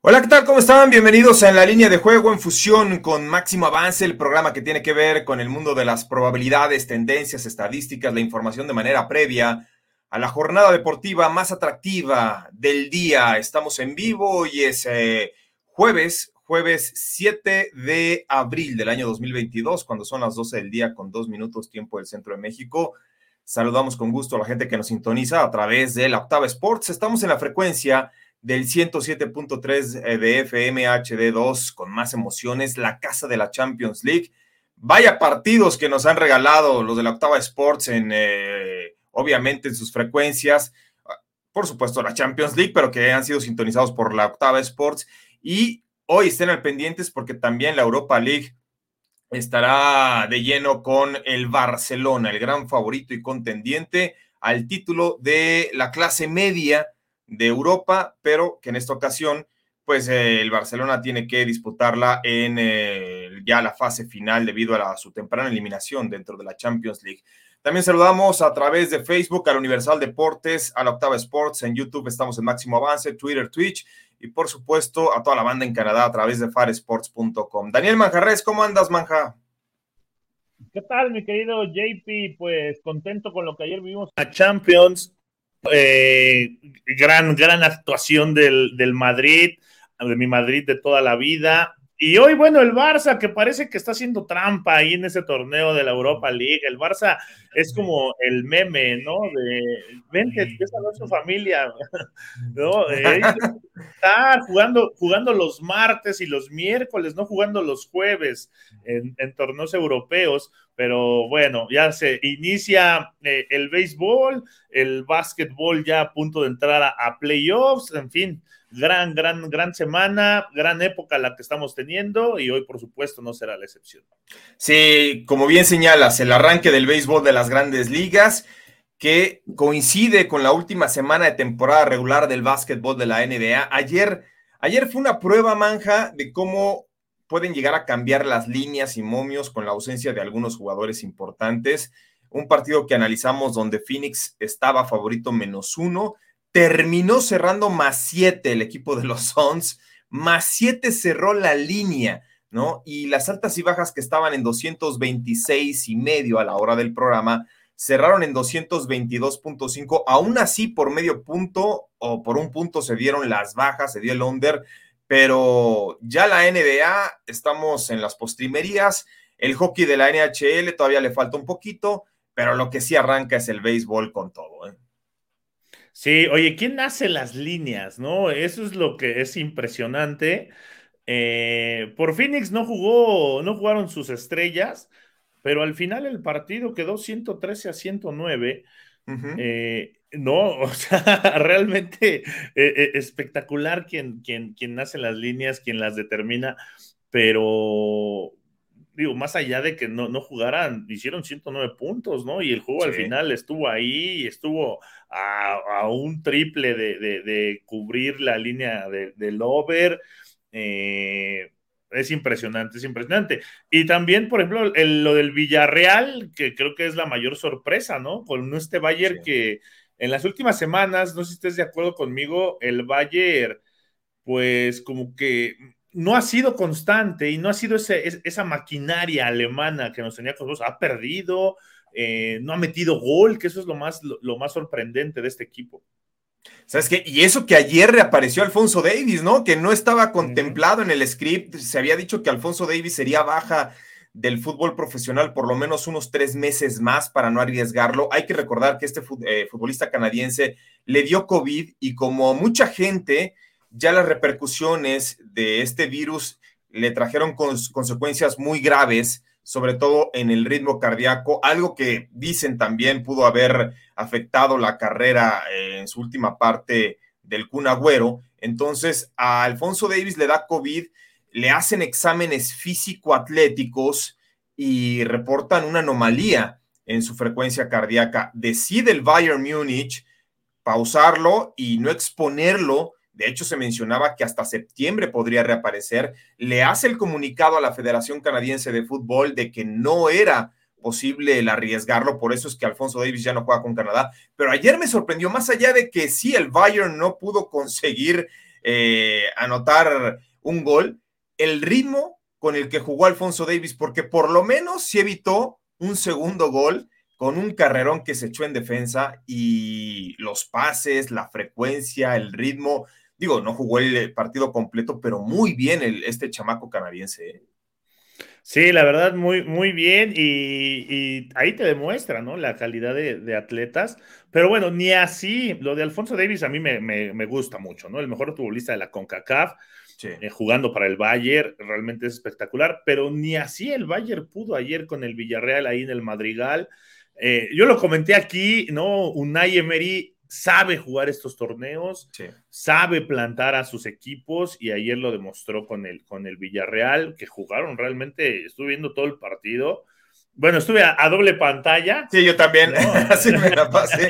Hola, ¿qué tal? ¿Cómo están? Bienvenidos a En la línea de juego en fusión con Máximo Avance, el programa que tiene que ver con el mundo de las probabilidades, tendencias, estadísticas, la información de manera previa a la jornada deportiva más atractiva del día. Estamos en vivo y es eh, jueves, jueves 7 de abril del año 2022, cuando son las 12 del día con dos minutos tiempo del centro de México. Saludamos con gusto a la gente que nos sintoniza a través de la Octava Sports. Estamos en la frecuencia del 107.3 eh, de FM HD2 con más emociones, la casa de la Champions League. Vaya partidos que nos han regalado los de la Octava Sports en, eh, obviamente, en sus frecuencias. Por supuesto, la Champions League, pero que han sido sintonizados por la Octava Sports. Y hoy estén al pendientes porque también la Europa League estará de lleno con el Barcelona, el gran favorito y contendiente al título de la clase media de Europa, pero que en esta ocasión, pues eh, el Barcelona tiene que disputarla en eh, ya la fase final debido a, su temprana eliminación dentro de la Champions League. También saludamos a través de Facebook al Universal Deportes, a la Octava Sports, en YouTube estamos en Máximo Avance, Twitter, Twitch y por supuesto a toda la banda en Canadá a través de faresports.com. Daniel Manjarres, ¿cómo andas, Manja? ¿Qué tal, mi querido JP? Pues contento con lo que ayer vimos a Champions eh, gran, gran actuación del, del Madrid, de mi Madrid de toda la vida. Y hoy, bueno, el Barça, que parece que está haciendo trampa ahí en ese torneo de la Europa League. El Barça es como el meme, ¿no? De, vente, esa no es su familia, ¿no? está jugando, jugando los martes y los miércoles, no jugando los jueves en, torneos europeos. Pero bueno, ya se inicia eh, el béisbol, el básquetbol ya a punto de entrar a playoffs, en fin gran, gran, gran semana, gran época la que estamos teniendo y hoy, por supuesto, no será la excepción. Sí, como bien señalas, el arranque del béisbol de las grandes ligas que coincide con la última semana de temporada regular del básquetbol de la NBA. Ayer, ayer fue una prueba manja de cómo pueden llegar a cambiar las líneas y momios con la ausencia de algunos jugadores importantes. Un partido que analizamos donde Phoenix estaba favorito menos uno terminó cerrando más siete el equipo de los Suns, más siete cerró la línea, ¿no? Y las altas y bajas que estaban en 226 y medio a la hora del programa, cerraron en 222.5, aún así por medio punto o por un punto se dieron las bajas, se dio el under, pero ya la NBA, estamos en las postrimerías, el hockey de la NHL todavía le falta un poquito, pero lo que sí arranca es el béisbol con todo, ¿eh? Sí, oye, ¿quién hace las líneas? ¿No? Eso es lo que es impresionante. Eh, por Phoenix no jugó, no jugaron sus estrellas, pero al final el partido quedó 113 a 109. Eh, no, o sea, realmente eh, espectacular quien, quien, quien hace las líneas, quien las determina, pero digo, más allá de que no, no jugaran, hicieron 109 puntos, ¿no? Y el juego al final estuvo ahí, estuvo a, un triple de, cubrir la línea del over. Eh, es impresionante, es impresionante. Y también, por ejemplo, lo del Villarreal, que creo que es la mayor sorpresa, ¿no? Con este Bayern que en las últimas semanas, no sé si estés de acuerdo conmigo, el Bayern, pues como que no ha sido constante y no ha sido esa maquinaria alemana que nos tenía con nosotros. Ha perdido, eh, no ha metido gol, que eso es lo más, lo, más sorprendente de este equipo. ¿Sabes qué? Y eso que ayer reapareció Alfonso Davis, ¿no? Que no estaba contemplado en el script. Se había dicho que Alfonso Davis sería baja del fútbol profesional por lo menos unos tres meses más para no arriesgarlo. Hay que recordar que este eh, futbolista canadiense le dio COVID y como mucha gente ya las repercusiones de este virus le trajeron consecuencias muy graves, sobre todo en el ritmo cardíaco, algo que dicen también pudo haber afectado la carrera eh, en su última parte del Kun Agüero. Entonces, a Alfonso Davis le da COVID. le hacen exámenes físico-atléticos y reportan una anomalía en su frecuencia cardíaca. Decide el Bayern Múnich pausarlo y no exponerlo. De hecho, se mencionaba que hasta septiembre podría reaparecer. Le hace el comunicado a la Federación Canadiense de Fútbol de que no era posible el arriesgarlo, por eso es que Alfonso Davis ya no juega con Canadá. Pero ayer me sorprendió, más allá de que sí, el Bayern no pudo conseguir eh, anotar un gol, el ritmo con el que jugó Alfonso Davis, porque por lo menos sí evitó un segundo gol con un carrerón que se echó en defensa y los pases, la frecuencia, el ritmo. Digo, no jugó el partido completo, pero muy bien el, este chamaco canadiense. ¿eh? Sí, la verdad, muy, muy bien. Y, ahí te demuestra, ¿no? La calidad de, atletas. Pero bueno, ni así. Lo de Alfonso Davis a mí me, gusta mucho, ¿no? El mejor futbolista de la CONCACAF. Eh, jugando para el Bayern, realmente es espectacular, pero ni así el Bayern pudo ayer con el Villarreal ahí en el Madrigal. Eh, yo lo comenté aquí, ¿no? Unai Emery sabe jugar estos torneos, sabe plantar a sus equipos y ayer lo demostró con el, con el Villarreal, que jugaron realmente, estuve viendo todo el partido. Bueno, estuve a, doble pantalla. Sí, yo también. Así me la pasé.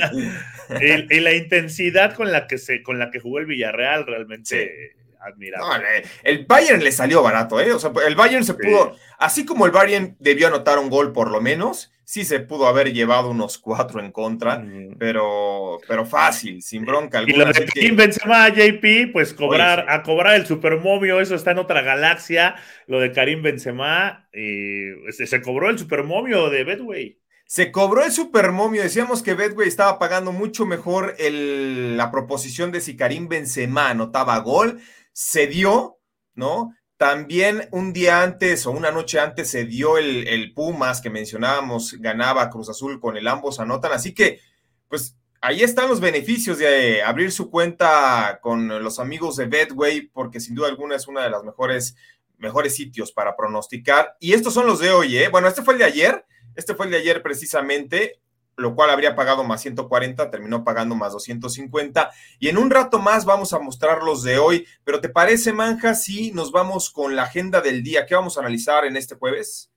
y, la intensidad con la que se, con la que jugó el Villarreal realmente admirable. el Bayern le salió barato, ¿eh? O sea, el Bayern se pudo, así como el Bayern debió anotar un gol por lo menos, sí se pudo haber llevado unos cuatro en contra, pero, pero fácil, sin bronca alguna. Y lo de Karim Benzema, JP, pues cobrar, a cobrar el supermovio, eso está en otra galaxia, lo de Karim Benzema, este, se cobró el supermovio de Bedway. Se cobró el supermomio. Decíamos que Bedway estaba pagando mucho mejor la proposición de si Karim Benzema anotaba gol se dio, ¿no? También un día antes o una noche antes se dio el, Pumas que mencionábamos, ganaba Cruz Azul con el ambos anotan. Así que, pues ahí están los beneficios de abrir su cuenta con los amigos de Bedway, porque sin duda alguna es uno de los mejores, mejores sitios para pronosticar. Y estos son los de hoy, ¿eh? Bueno, este fue el de ayer, este fue el de ayer precisamente lo cual habría pagado más 140, terminó pagando más 250. Y en un rato más vamos a mostrar los de hoy. Pero ¿te parece, Manja, si nos vamos con la agenda del día? ¿Qué vamos a analizar en este jueves?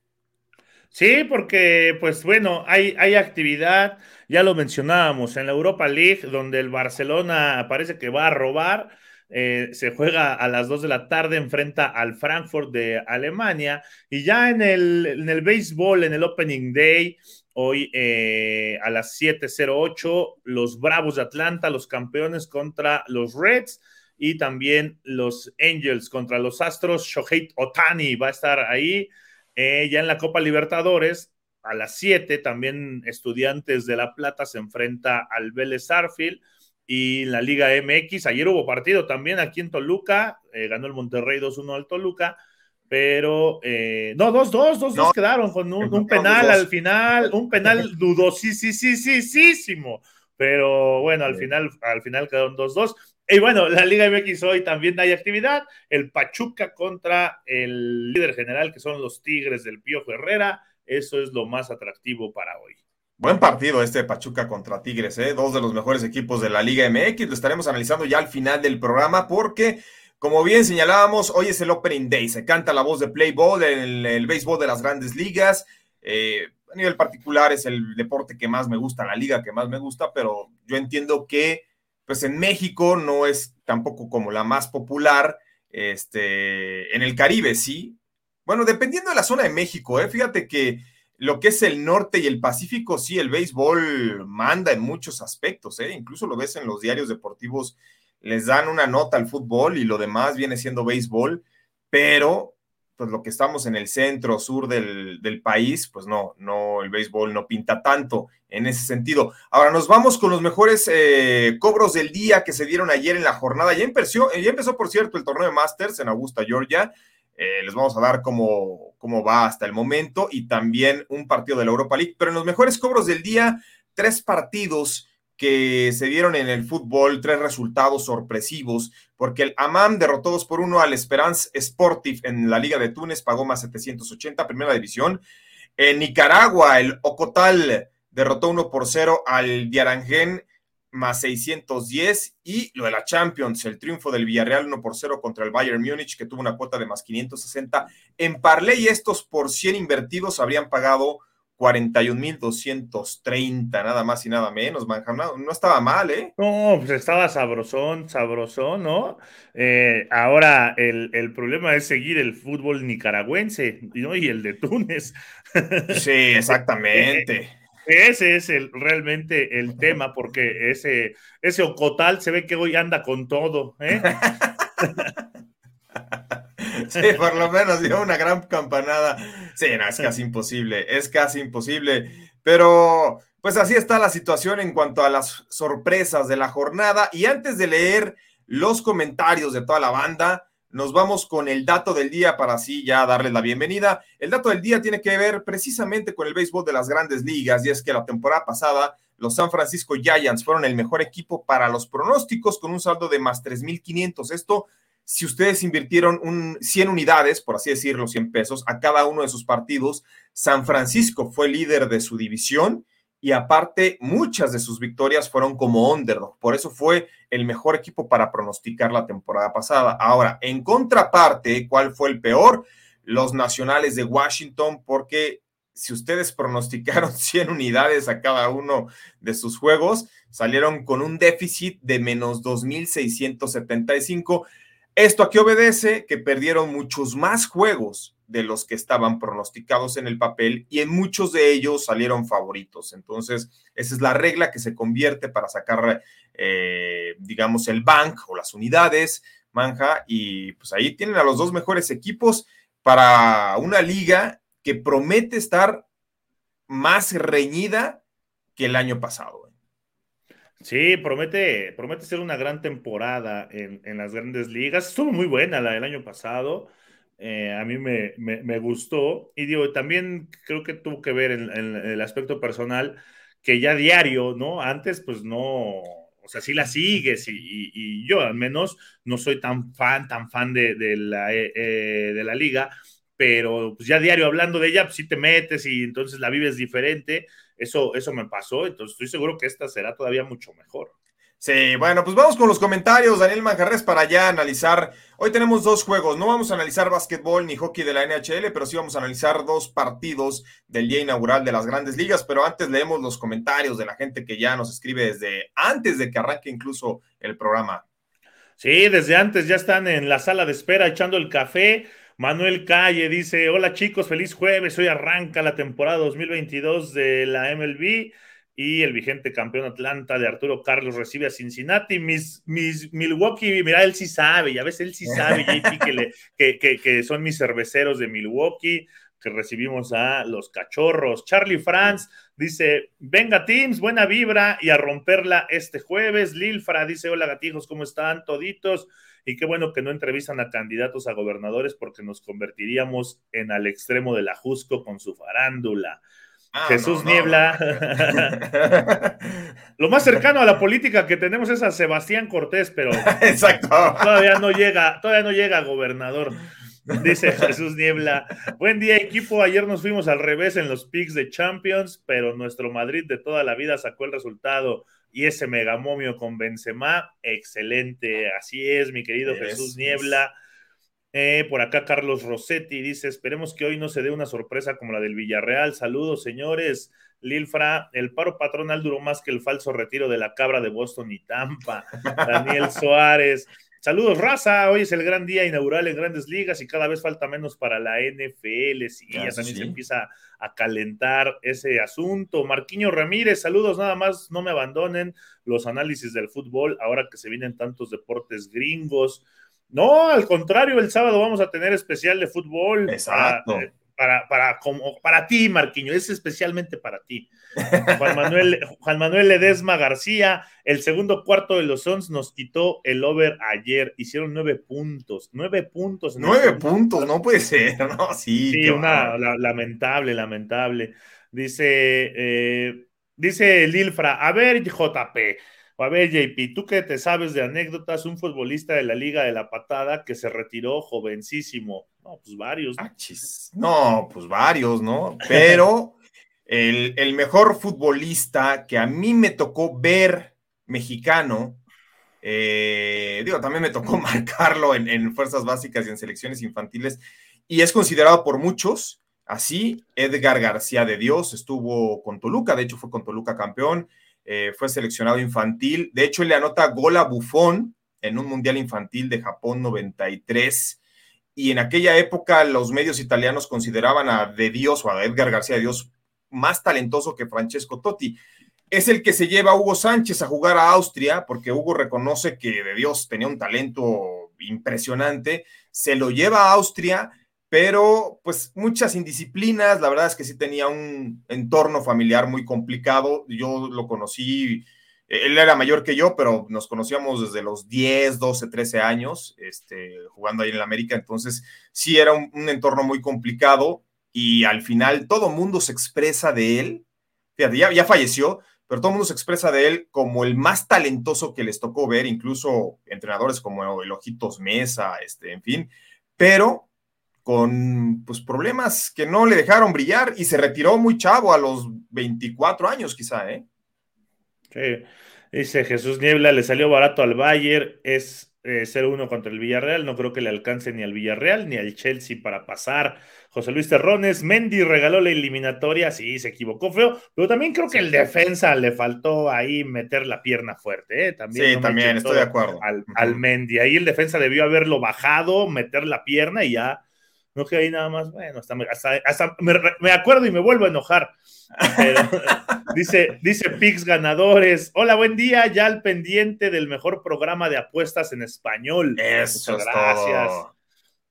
Sí, porque, pues bueno, hay, hay actividad, ya lo mencionábamos, en la Europa League, donde el Barcelona parece que va a robar. Eh, se juega a las 2 de la tarde, enfrenta al Frankfurt de Alemania. Y ya en el, en el béisbol, en el Opening Day, Hoy eh, a las 7:08, los Bravos de Atlanta, los campeones contra los Reds y también los Angels contra los Astros. Shohei Otani va a estar ahí. Eh, ya en la Copa Libertadores, a las 7, también Estudiantes de La Plata se enfrenta al Vélez Arfield y la Liga MX. Ayer hubo partido también aquí en Toluca, eh, ganó el Monterrey 2-1 al Toluca pero eh, no, dos, dos, dos, dos quedaron con un, penal al final, un penal dudosísimo, pero bueno, al final, al final quedaron dos, dos. Y bueno, la Liga MX hoy también hay actividad, el Pachuca contra el líder general, que son los Tigres del Pío Herrera, eso es lo más atractivo para hoy. Buen partido este Pachuca contra Tigres, ¿eh? dos de los mejores equipos de la Liga MX, lo estaremos analizando ya al final del programa porque como bien señalábamos, hoy es el Opening Day, se canta la voz de Play Ball en el, béisbol de las grandes ligas. Eh, a nivel particular es el deporte que más me gusta, la liga que más me gusta, pero yo entiendo que pues en México no es tampoco como la más popular, este, en el Caribe sí. Bueno, dependiendo de la zona de México, ¿eh? fíjate que lo que es el norte y el Pacífico, sí, el béisbol manda en muchos aspectos, ¿eh? incluso lo ves en los diarios deportivos les dan una nota al fútbol y lo demás viene siendo béisbol, pero pues lo que estamos en el centro, sur del, país, pues no, no, el béisbol no pinta tanto en ese sentido. Ahora nos vamos con los mejores eh, cobros del día que se dieron ayer en la jornada. Ya empezó, ya empezó por cierto, el torneo de Masters en Augusta, Georgia. Eh, les vamos a dar cómo, cómo va hasta el momento y también un partido de la Europa League. Pero en los mejores cobros del día, tres partidos que se dieron en el fútbol, tres resultados sorpresivos, porque el Amam derrotó 2 por 1 al Esperance Sportif en la Liga de Túnez, pagó más 780, primera división. En Nicaragua, el Ocotal derrotó 1 por 0 al Diarangén, más 610 y lo de la Champions, el triunfo del Villarreal 1 por 0 contra el Bayern Múnich que tuvo una cuota de más 560. En Parley estos por 100 invertidos habrían pagado 41.230, nada más y nada menos, No, no, estaba mal, ¿eh? No, pues estaba sabrosón, sabrosón, ¿no? Eh, ahora el, el, problema es seguir el fútbol nicaragüense ¿no? y el de Túnez. Sí, exactamente. Ese es el, realmente el tema, porque ese, ese Ocotal se ve que hoy anda con todo. ¿eh? sí, por lo menos dio una gran campanada. Sí, no, es casi imposible, es casi imposible. Pero, pues así está la situación en cuanto a las sorpresas de la jornada. Y antes de leer los comentarios de toda la banda, nos vamos con el dato del día para así ya darles la bienvenida. El dato del día tiene que ver precisamente con el béisbol de las grandes ligas y es que la temporada pasada los San Francisco Giants fueron el mejor equipo para los pronósticos con un saldo de más 3.500. Esto si ustedes invirtieron un 100 unidades, por así decirlo, 100 pesos, a cada uno de sus partidos, San Francisco fue líder de su división y aparte muchas de sus victorias fueron como underdog. Por eso fue el mejor equipo para pronosticar la temporada pasada. Ahora, en contraparte, ¿cuál fue el peor? Los Nacionales de Washington, porque si ustedes pronosticaron 100 unidades a cada uno de sus juegos, salieron con un déficit de menos 2.675. ¿Esto a qué obedece? Que perdieron muchos más juegos de los que estaban pronosticados en el papel y en muchos de ellos salieron favoritos. Entonces, esa es la regla que se convierte para sacar, eh, digamos, el bank o las unidades, manja, y pues ahí tienen a los dos mejores equipos para una liga que promete estar más reñida que el año pasado. Sí, promete, promete ser una gran temporada en, en las grandes ligas. Estuvo muy buena la del año pasado. Eh, a mí me, me, gustó. Y digo, también creo que tuvo que ver en, el aspecto personal que ya diario, ¿no? Antes, pues no, o sea, sí la sigues y, yo al menos no soy tan fan, tan fan de, de la, eh, eh, de la liga, pero pues ya diario hablando de ella, pues sí te metes y entonces la vives diferente. Eso, eso me pasó, entonces estoy seguro que esta será todavía mucho mejor. Sí, bueno, pues vamos con los comentarios, Daniel Manjarres, para ya analizar. Hoy tenemos dos juegos, no vamos a analizar básquetbol ni hockey de la NHL, pero sí vamos a analizar dos partidos del día inaugural de las grandes ligas, pero antes leemos los comentarios de la gente que ya nos escribe desde antes de que arranque incluso el programa. Sí, desde antes ya están en la sala de espera echando el café. Manuel Calle dice, hola chicos, feliz jueves, hoy arranca la temporada 2022 de la MLB y el vigente campeón Atlanta de Arturo Carlos recibe a Cincinnati. Mis, mis Milwaukee, mira, él sí sabe, ya ves, él sí sabe, JP, que, que, que, son mis cerveceros de Milwaukee, que recibimos a los cachorros. Charlie Franz dice: Venga, Teams, buena vibra y a romperla este jueves. Lilfra dice: Hola, gatijos, ¿cómo están? Toditos. Y qué bueno que no entrevistan a candidatos a gobernadores porque nos convertiríamos en al extremo de la Jusco con su farándula. Ah, Jesús Niebla. Lo más cercano a la política que tenemos es a Sebastián Cortés, pero Exacto. todavía no llega, todavía no llega a gobernador. Dice Jesús Niebla. Buen día, equipo. Ayer nos fuimos al revés en los picks de Champions, pero nuestro Madrid de toda la vida sacó el resultado y ese megamomio con Benzema, excelente. Así es, mi querido Jesús Niebla. Eh, por acá Carlos Rossetti dice, esperemos que hoy no se dé una sorpresa como la del Villarreal. Saludos, señores. Lilfra, el paro patronal duró más que el falso retiro de la cabra de Boston y Tampa. Daniel Suárez. Saludos, raza. Hoy es el gran día inaugural en grandes ligas y cada vez falta menos para la NFL. Sí, ya también se empieza a calentar ese asunto. Marquiño Ramírez, saludos, nada más, no me abandonen los análisis del fútbol ahora que se vienen tantos deportes gringos. No, al contrario, el sábado vamos a tener especial de fútbol. Exacto. Eh, para, para, como, para ti, Marquiño, es especialmente para ti. Juan Manuel, Juan Manuel Ledesma García, el segundo cuarto de los Sons nos quitó el over ayer. Hicieron nueve puntos, nueve puntos. nueve puntos, no puede ser, ¿no? Sí, sí una lamentable, lamentable. Dice, eh, dice Lilfra, a ver, JP, a ver, JP, tú que te sabes de anécdotas, un futbolista de la Liga de la Patada que se retiró jovencísimo. No, pues varios. ¿no? No, pues varios, ¿no? Pero el, el, mejor futbolista que a mí me tocó ver mexicano. Eh, digo, también me tocó marcarlo en, fuerzas básicas y en selecciones infantiles. Y es considerado por muchos así. Edgar García de Dios estuvo con Toluca, de hecho fue con Toluca campeón. Eh, fue seleccionado infantil. De hecho, él le anota gol a Bufón en un Mundial Infantil de Japón 93. Y en aquella época los medios italianos consideraban a De Dios o a Edgar García de Dios más talentoso que Francesco Totti. Es el que se lleva a Hugo Sánchez a jugar a Austria, porque Hugo reconoce que De Dios tenía un talento impresionante. Se lo lleva a Austria pero pues muchas indisciplinas, la verdad es que sí tenía un entorno familiar muy complicado, yo lo conocí, él era mayor que yo, pero nos conocíamos desde los 10, 12, 13 años, este, jugando ahí en la América, entonces sí era un, entorno muy complicado y al final todo mundo se expresa de él, fíjate, ya, falleció, pero todo el mundo se expresa de él como el más talentoso que les tocó ver, incluso entrenadores como el Ojitos Mesa, este, en fin, pero con pues, problemas que no le dejaron brillar y se retiró muy chavo a los 24 años quizá, ¿eh? Sí. Dice Jesús Niebla, le salió barato al Bayern, es eh, 0-1 contra el Villarreal, no creo que le alcance ni al Villarreal ni al Chelsea para pasar. José Luis Terrones, Mendy regaló la eliminatoria, sí, se equivocó feo, pero también creo que el defensa le faltó ahí meter la pierna fuerte, ¿eh? También sí, también, estoy de acuerdo. Al, al Mendy, ahí el defensa debió haberlo bajado, meter la pierna y ya no que ahí nada más, bueno, hasta, me, acuerdo y me vuelvo a enojar. dice, dice Pix Ganadores. Hola, buen día. Ya al pendiente del mejor programa de apuestas en español. Eso Muchas gracias.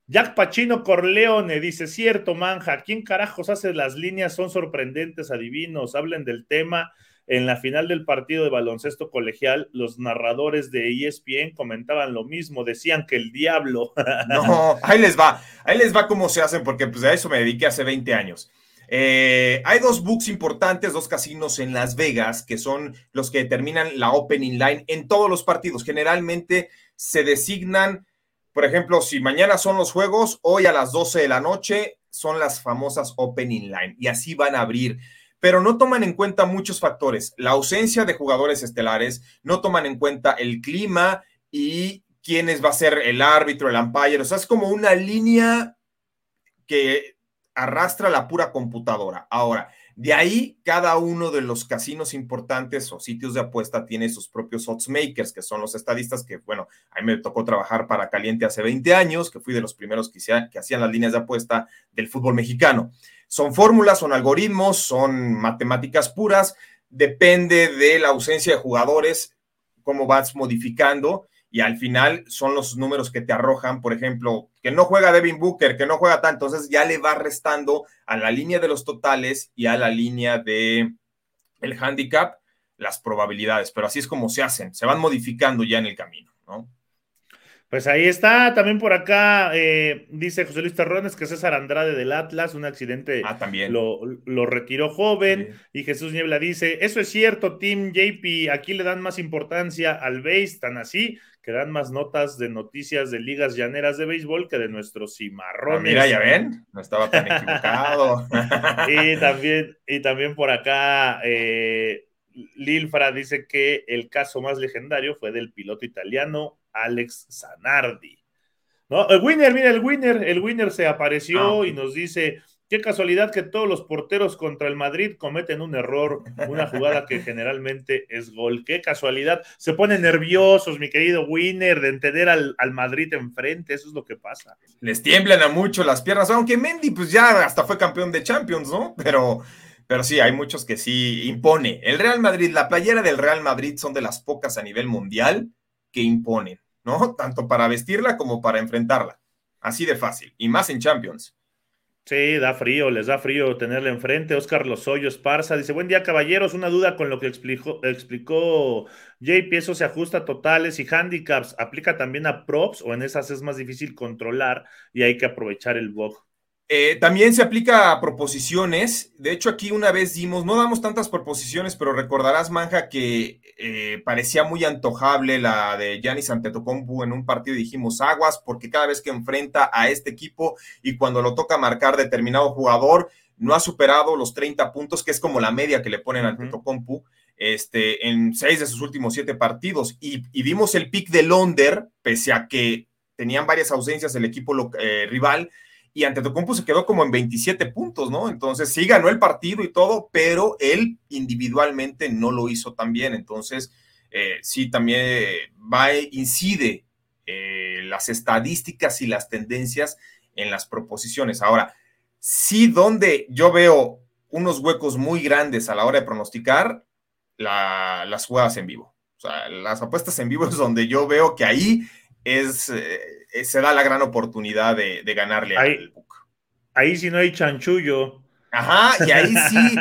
Jack Pachino Corleone dice: Cierto, manja. ¿Quién carajos hace las líneas? Son sorprendentes, adivinos. Hablen del tema en la final del partido de baloncesto colegial, los narradores de ESPN comentaban lo mismo, decían que el diablo. No, ahí les va, ahí les va cómo se hacen, porque pues a eso me dediqué hace 20 años. Eh, hay dos books importantes, dos casinos en Las Vegas, que son los que determinan la opening line en todos los partidos. Generalmente se designan, por ejemplo, si mañana son los juegos, hoy a las 12 de la noche son las famosas opening line y así van a abrir pero no toman en cuenta muchos factores. La ausencia de jugadores estelares, no toman en cuenta el clima y quiénes va a ser el árbitro, el umpire. O sea, es como una línea que arrastra la pura computadora. Ahora, de ahí, cada uno de los casinos importantes o sitios de apuesta tiene sus propios odds makers, que son los estadistas que, bueno, a mí me tocó trabajar para Caliente hace 20 años, que fui de los primeros que, que hacían las líneas de apuesta del fútbol mexicano. Son fórmulas, son algoritmos, son matemáticas puras, depende de la ausencia de jugadores, cómo vas modificando y al final son los números que te arrojan, por ejemplo, que no juega Devin Booker, que no juega tanto, entonces ya le va restando a la línea de los totales y a la línea de el handicap las probabilidades, pero así es como se hacen, se van modificando ya en el camino, ¿no? Pues ahí está, también por acá eh, dice José Luis Terrones que César Andrade del Atlas, un accidente ah, también. Lo, retiró joven. Y Jesús Niebla dice: Eso es cierto, Team JP, aquí le dan más importancia al base, tan así que dan más notas de noticias de ligas llaneras de béisbol que de nuestros cimarrones. Ah, mira, ya ven, no estaba tan equivocado. y, también, y también por acá. Eh, Lilfra dice que el caso más legendario fue del piloto italiano Alex Zanardi. ¿No? El winner, mira, el winner, el winner se apareció ah, y nos dice, qué casualidad que todos los porteros contra el Madrid cometen un error, una jugada que generalmente es gol. Qué casualidad. Se ponen nerviosos, mi querido winner, de entender al, al Madrid enfrente, eso es lo que pasa. Les tiemblan a mucho las piernas, aunque Mendy pues ya hasta fue campeón de Champions, ¿no? Pero... Pero sí, hay muchos que sí impone. El Real Madrid, la playera del Real Madrid son de las pocas a nivel mundial que imponen, ¿no? Tanto para vestirla como para enfrentarla. Así de fácil. Y más en Champions. Sí, da frío, les da frío tenerla enfrente. Oscar Lozoyo Esparza dice: Buen día, caballeros. Una duda con lo que explicó, explicó JP. ¿Eso se ajusta a totales y handicaps? ¿Aplica también a props o en esas es más difícil controlar y hay que aprovechar el bug? Eh, también se aplica a proposiciones. De hecho, aquí una vez dimos, no damos tantas proposiciones, pero recordarás, Manja, que eh, parecía muy antojable la de Giannis Antetokounmpo en un partido. Dijimos aguas, porque cada vez que enfrenta a este equipo y cuando lo toca marcar determinado jugador, no ha superado los 30 puntos, que es como la media que le ponen a Antetokounmpo. este, en seis de sus últimos siete partidos. Y, vimos el pick de Londer, pese a que tenían varias ausencias el equipo eh, rival, y ante Antetokounmpo se quedó como en 27 puntos, ¿no? Entonces sí ganó el partido y todo, pero él individualmente no lo hizo tan bien. Entonces, eh, sí también va, incide eh, las estadísticas y las tendencias en las proposiciones. Ahora, sí donde yo veo unos huecos muy grandes a la hora de pronosticar las jugadas en vivo. O sea, las apuestas en vivo es donde yo veo que ahí es, eh, se da la gran oportunidad de, ganarle ahí, al. Ahí sí no hay chanchullo. Ajá, y ahí sí,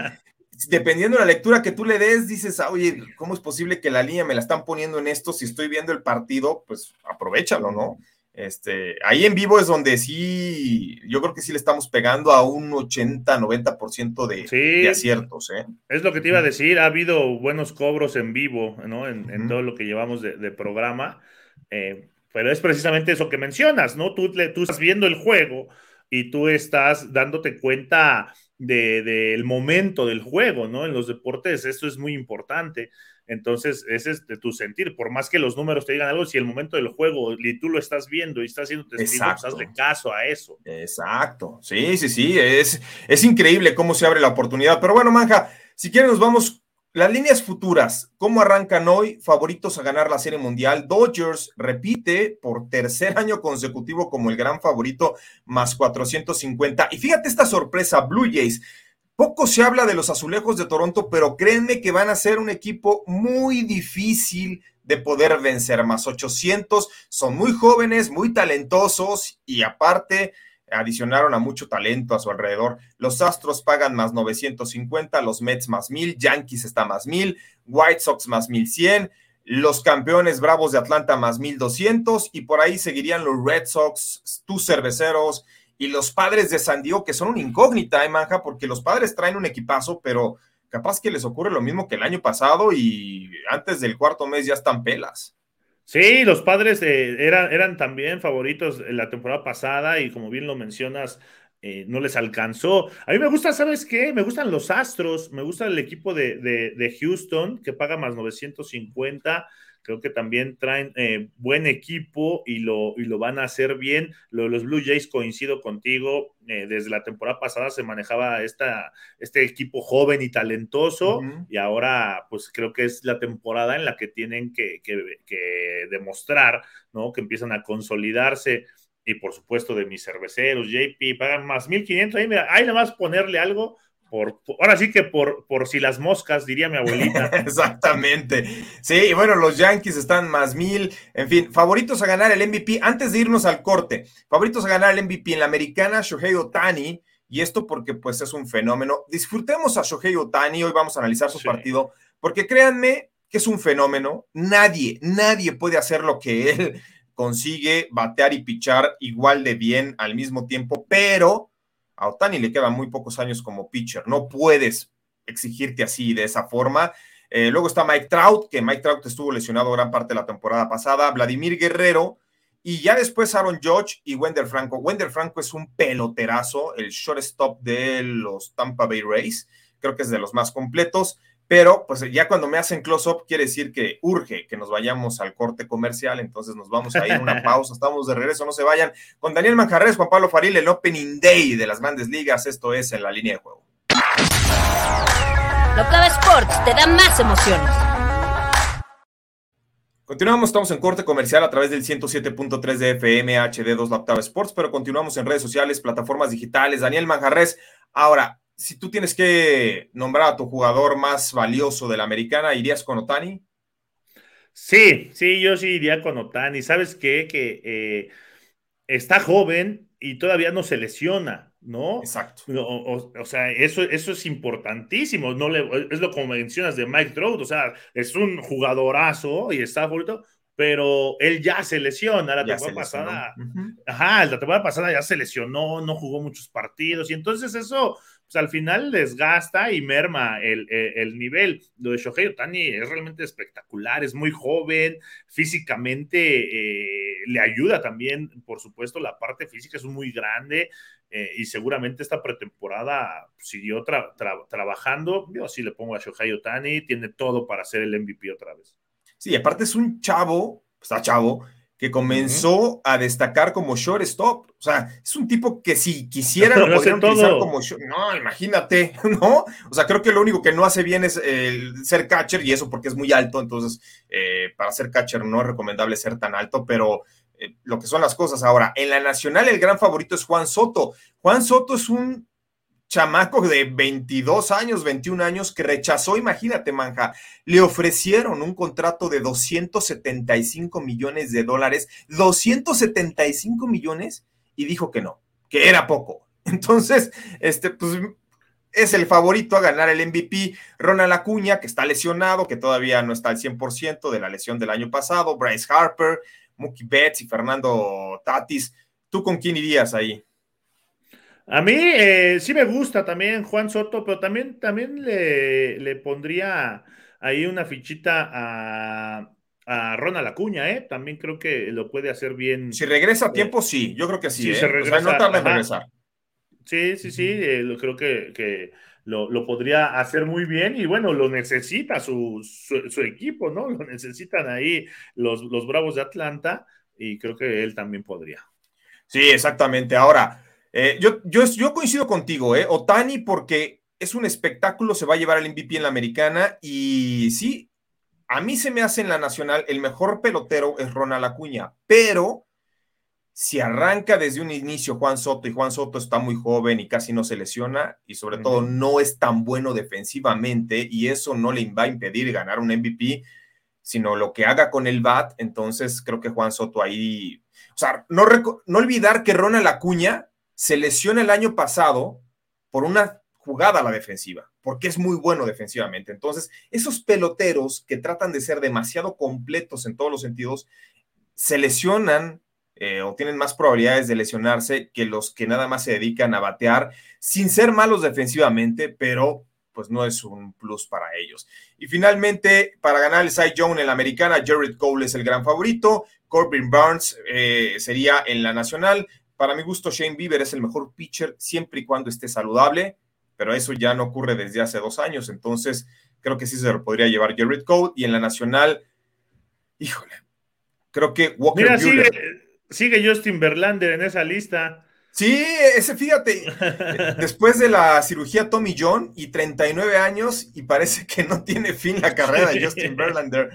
dependiendo de la lectura que tú le des, dices, ah, oye, ¿cómo es posible que la línea me la están poniendo en esto? Si estoy viendo el partido, pues aprovechalo, ¿no? Este, ahí en vivo es donde sí, yo creo que sí le estamos pegando a un 80-90% de, de aciertos. ¿eh? Es lo que te iba a decir, ha habido buenos cobros en vivo, ¿no? En, todo lo que llevamos de, programa, eh, pero es precisamente eso que mencionas, ¿no? Tú, tú estás viendo el juego y tú estás dándote cuenta del momento del juego, ¿no? En los deportes esto es muy importante. Entonces, ese es de tu sentir. Por más que los números te digan algo, si el momento del juego y tú lo estás viendo y estás haciendo testigo, pues hazle caso a eso. Exacto. Sí, sí, sí. Es, es increíble cómo se abre la oportunidad. Pero bueno, Manja, si quieren, nos vamos. Las líneas futuras, ¿cómo arrancan hoy? Favoritos a ganar la Serie Mundial. Dodgers repite por tercer año consecutivo como el gran favorito, más 450. Y fíjate esta sorpresa, Blue Jays poco se habla de los azulejos de Toronto, pero créanme que van a ser un equipo muy difícil de poder vencer. Más 800, son muy jóvenes, muy talentosos y aparte adicionaron a mucho talento a su alrededor. Los Astros pagan más 950, los Mets más 1000, Yankees está más 1000, White Sox más 1100, los campeones Bravos de Atlanta más 1200 y por ahí seguirían los Red Sox, tus cerveceros y los padres de San Diego, que son una incógnita, ¿eh, Manja? Porque los padres traen un equipazo, pero capaz que les ocurre lo mismo que el año pasado y antes del cuarto mes ya están pelas. Sí, los padres eh, eran, eran también favoritos en la temporada pasada y como bien lo mencionas, eh, no les alcanzó. A mí me gusta, ¿sabes qué? Me gustan los Astros, me gusta el equipo de, de, de Houston que paga más 950 creo que también traen eh, buen equipo y lo, y lo van a hacer bien. Lo, los Blue Jays, coincido contigo, eh, desde la temporada pasada se manejaba esta, este equipo joven y talentoso y ahora pues creo que es la temporada en la que tienen que, que, demostrar, ¿no? Que empiezan a consolidarse y por supuesto de mis cerveceros, JP, pagan más 1500, ahí, mira, ahí nada más ponerle algo por, ahora sí que por, por si las moscas, diría mi abuelita. Exactamente. Sí, bueno, los Yankees están más mil. En fin, favoritos a ganar el MVP. Antes de irnos al corte, favoritos a ganar el MVP en la americana, Shohei Otani. Y esto porque pues es un fenómeno. Disfrutemos a Shohei Otani. Hoy vamos a analizar su partido. Porque créanme que es un fenómeno. Nadie, nadie puede hacer lo que él consigue, batear y pichar igual de bien al mismo tiempo. Pero a Otani le quedan muy pocos años como pitcher. No puedes exigirte así, de esa forma. Eh, luego está Mike Trout, que Mike Trout estuvo lesionado gran parte de la temporada pasada. Vladimir Guerrero. Y ya después Aaron Judge y Wender Franco. Wender Franco es un peloterazo, el shortstop de los Tampa Bay Rays. Creo que es de los más completos pero pues ya cuando me hacen close-up quiere decir que urge que nos vayamos al corte comercial, entonces nos vamos a ir a una pausa, estamos de regreso, no se vayan. Con Daniel Manjarres, Juan Pablo Faril, el Opening Day de las grandes ligas, esto es en la línea de juego. La Octava Sports te da más emociones. Continuamos, estamos en corte comercial a través del 107.3 de FM HD2 La Octava Sports, pero continuamos en redes sociales, plataformas digitales. Daniel Manjarres, ahora, si tú tienes que nombrar a tu jugador más valioso de la americana, ¿irías con Otani? Sí, sí, yo sí iría con Otani. ¿Sabes qué? Que eh, está joven y todavía no se lesiona, ¿no? Exacto. O, sea, eso, eso es importantísimo. No le, es lo como mencionas de Mike Trout, o sea, es un jugadorazo y está bonito, pero él ya se lesiona la temporada pasada. Ajá, la temporada pasada ya se lesionó, no jugó muchos partidos y entonces eso pues al final desgasta y merma el, nivel. Lo de Shohei Otani es realmente espectacular, es muy joven, físicamente eh, le ayuda también, por supuesto, la parte física es muy grande. Eh, y seguramente esta pretemporada siguió trabajando. Yo sí le pongo a Shohei Otani, tiene todo para ser el MVP otra vez. Sí, aparte es un chavo, está chavo, que comenzó a destacar como shortstop. O sea, es un tipo que si quisiera lo podrían utilizar como short. No, imagínate, ¿no? O sea, creo que lo único que no hace bien es el ser catcher y eso porque es muy alto. Entonces, eh, para ser catcher no es recomendable ser tan alto, pero eh, lo que son las cosas ahora. En la nacional, el gran favorito es Juan Soto. Juan Soto es un chamaco de 22 años, 21 años, que rechazó, imagínate, manja, le ofrecieron un contrato de 275 millones de dólares, 275 millones, y dijo que no, que era poco. Entonces, este, pues es el favorito a ganar el MVP. Ronald Acuña, que está lesionado, que todavía no está al 100% de la lesión del año pasado, Bryce Harper, Mookie Betts y Fernando Tatis. ¿Tú con quién irías ahí? A mí eh, sí me gusta también Juan Soto, pero también, también le, pondría ahí una fichita a, a Ronald Acuña, ¿eh? También creo que lo puede hacer bien. Si regresa a tiempo, sí, yo creo que sí. ¿eh? no tarda en regresar. Sí, sí, sí, eh, creo que, lo, podría hacer muy bien y bueno, lo necesita su, su, equipo, ¿no? Lo necesitan ahí los, los Bravos de Atlanta y creo que él también podría. Sí, exactamente. Ahora, eh, yo, yo, yo, coincido contigo, ¿eh? Otani, porque es un espectáculo, se va a llevar el MVP en la americana y sí, a mí se me hace en la nacional el mejor pelotero es Ronald Acuña, pero si arranca desde un inicio Juan Soto y Juan Soto está muy joven y casi no se lesiona y sobre todo no es tan bueno defensivamente y eso no le va a impedir ganar un MVP, sino lo que haga con el BAT, entonces creo que Juan Soto ahí, o sea, no, no olvidar que Ronald Acuña se lesiona el año pasado por una jugada a la defensiva, porque es muy bueno defensivamente. Entonces, esos peloteros que tratan de ser demasiado completos en todos los sentidos, se lesionan eh, o tienen más probabilidades de lesionarse que los que nada más se dedican a batear sin ser malos defensivamente, pero pues no es un plus para ellos. Y finalmente, para ganar el Cy Young en la americana, Jared Cole es el gran favorito, Corbin Burns eh, sería en la nacional, para mi gusto, Shane Bieber es el mejor pitcher siempre y cuando esté saludable, pero eso ya no ocurre desde hace dos años, entonces creo que sí se lo podría llevar Garrett Cole y en la nacional, híjole, creo que Walker Mira, sigue, sigue Justin Verlander en esa lista. Sí, ese fíjate, después de la cirugía Tommy John y 39 años y parece que no tiene fin la carrera de Justin Verlander.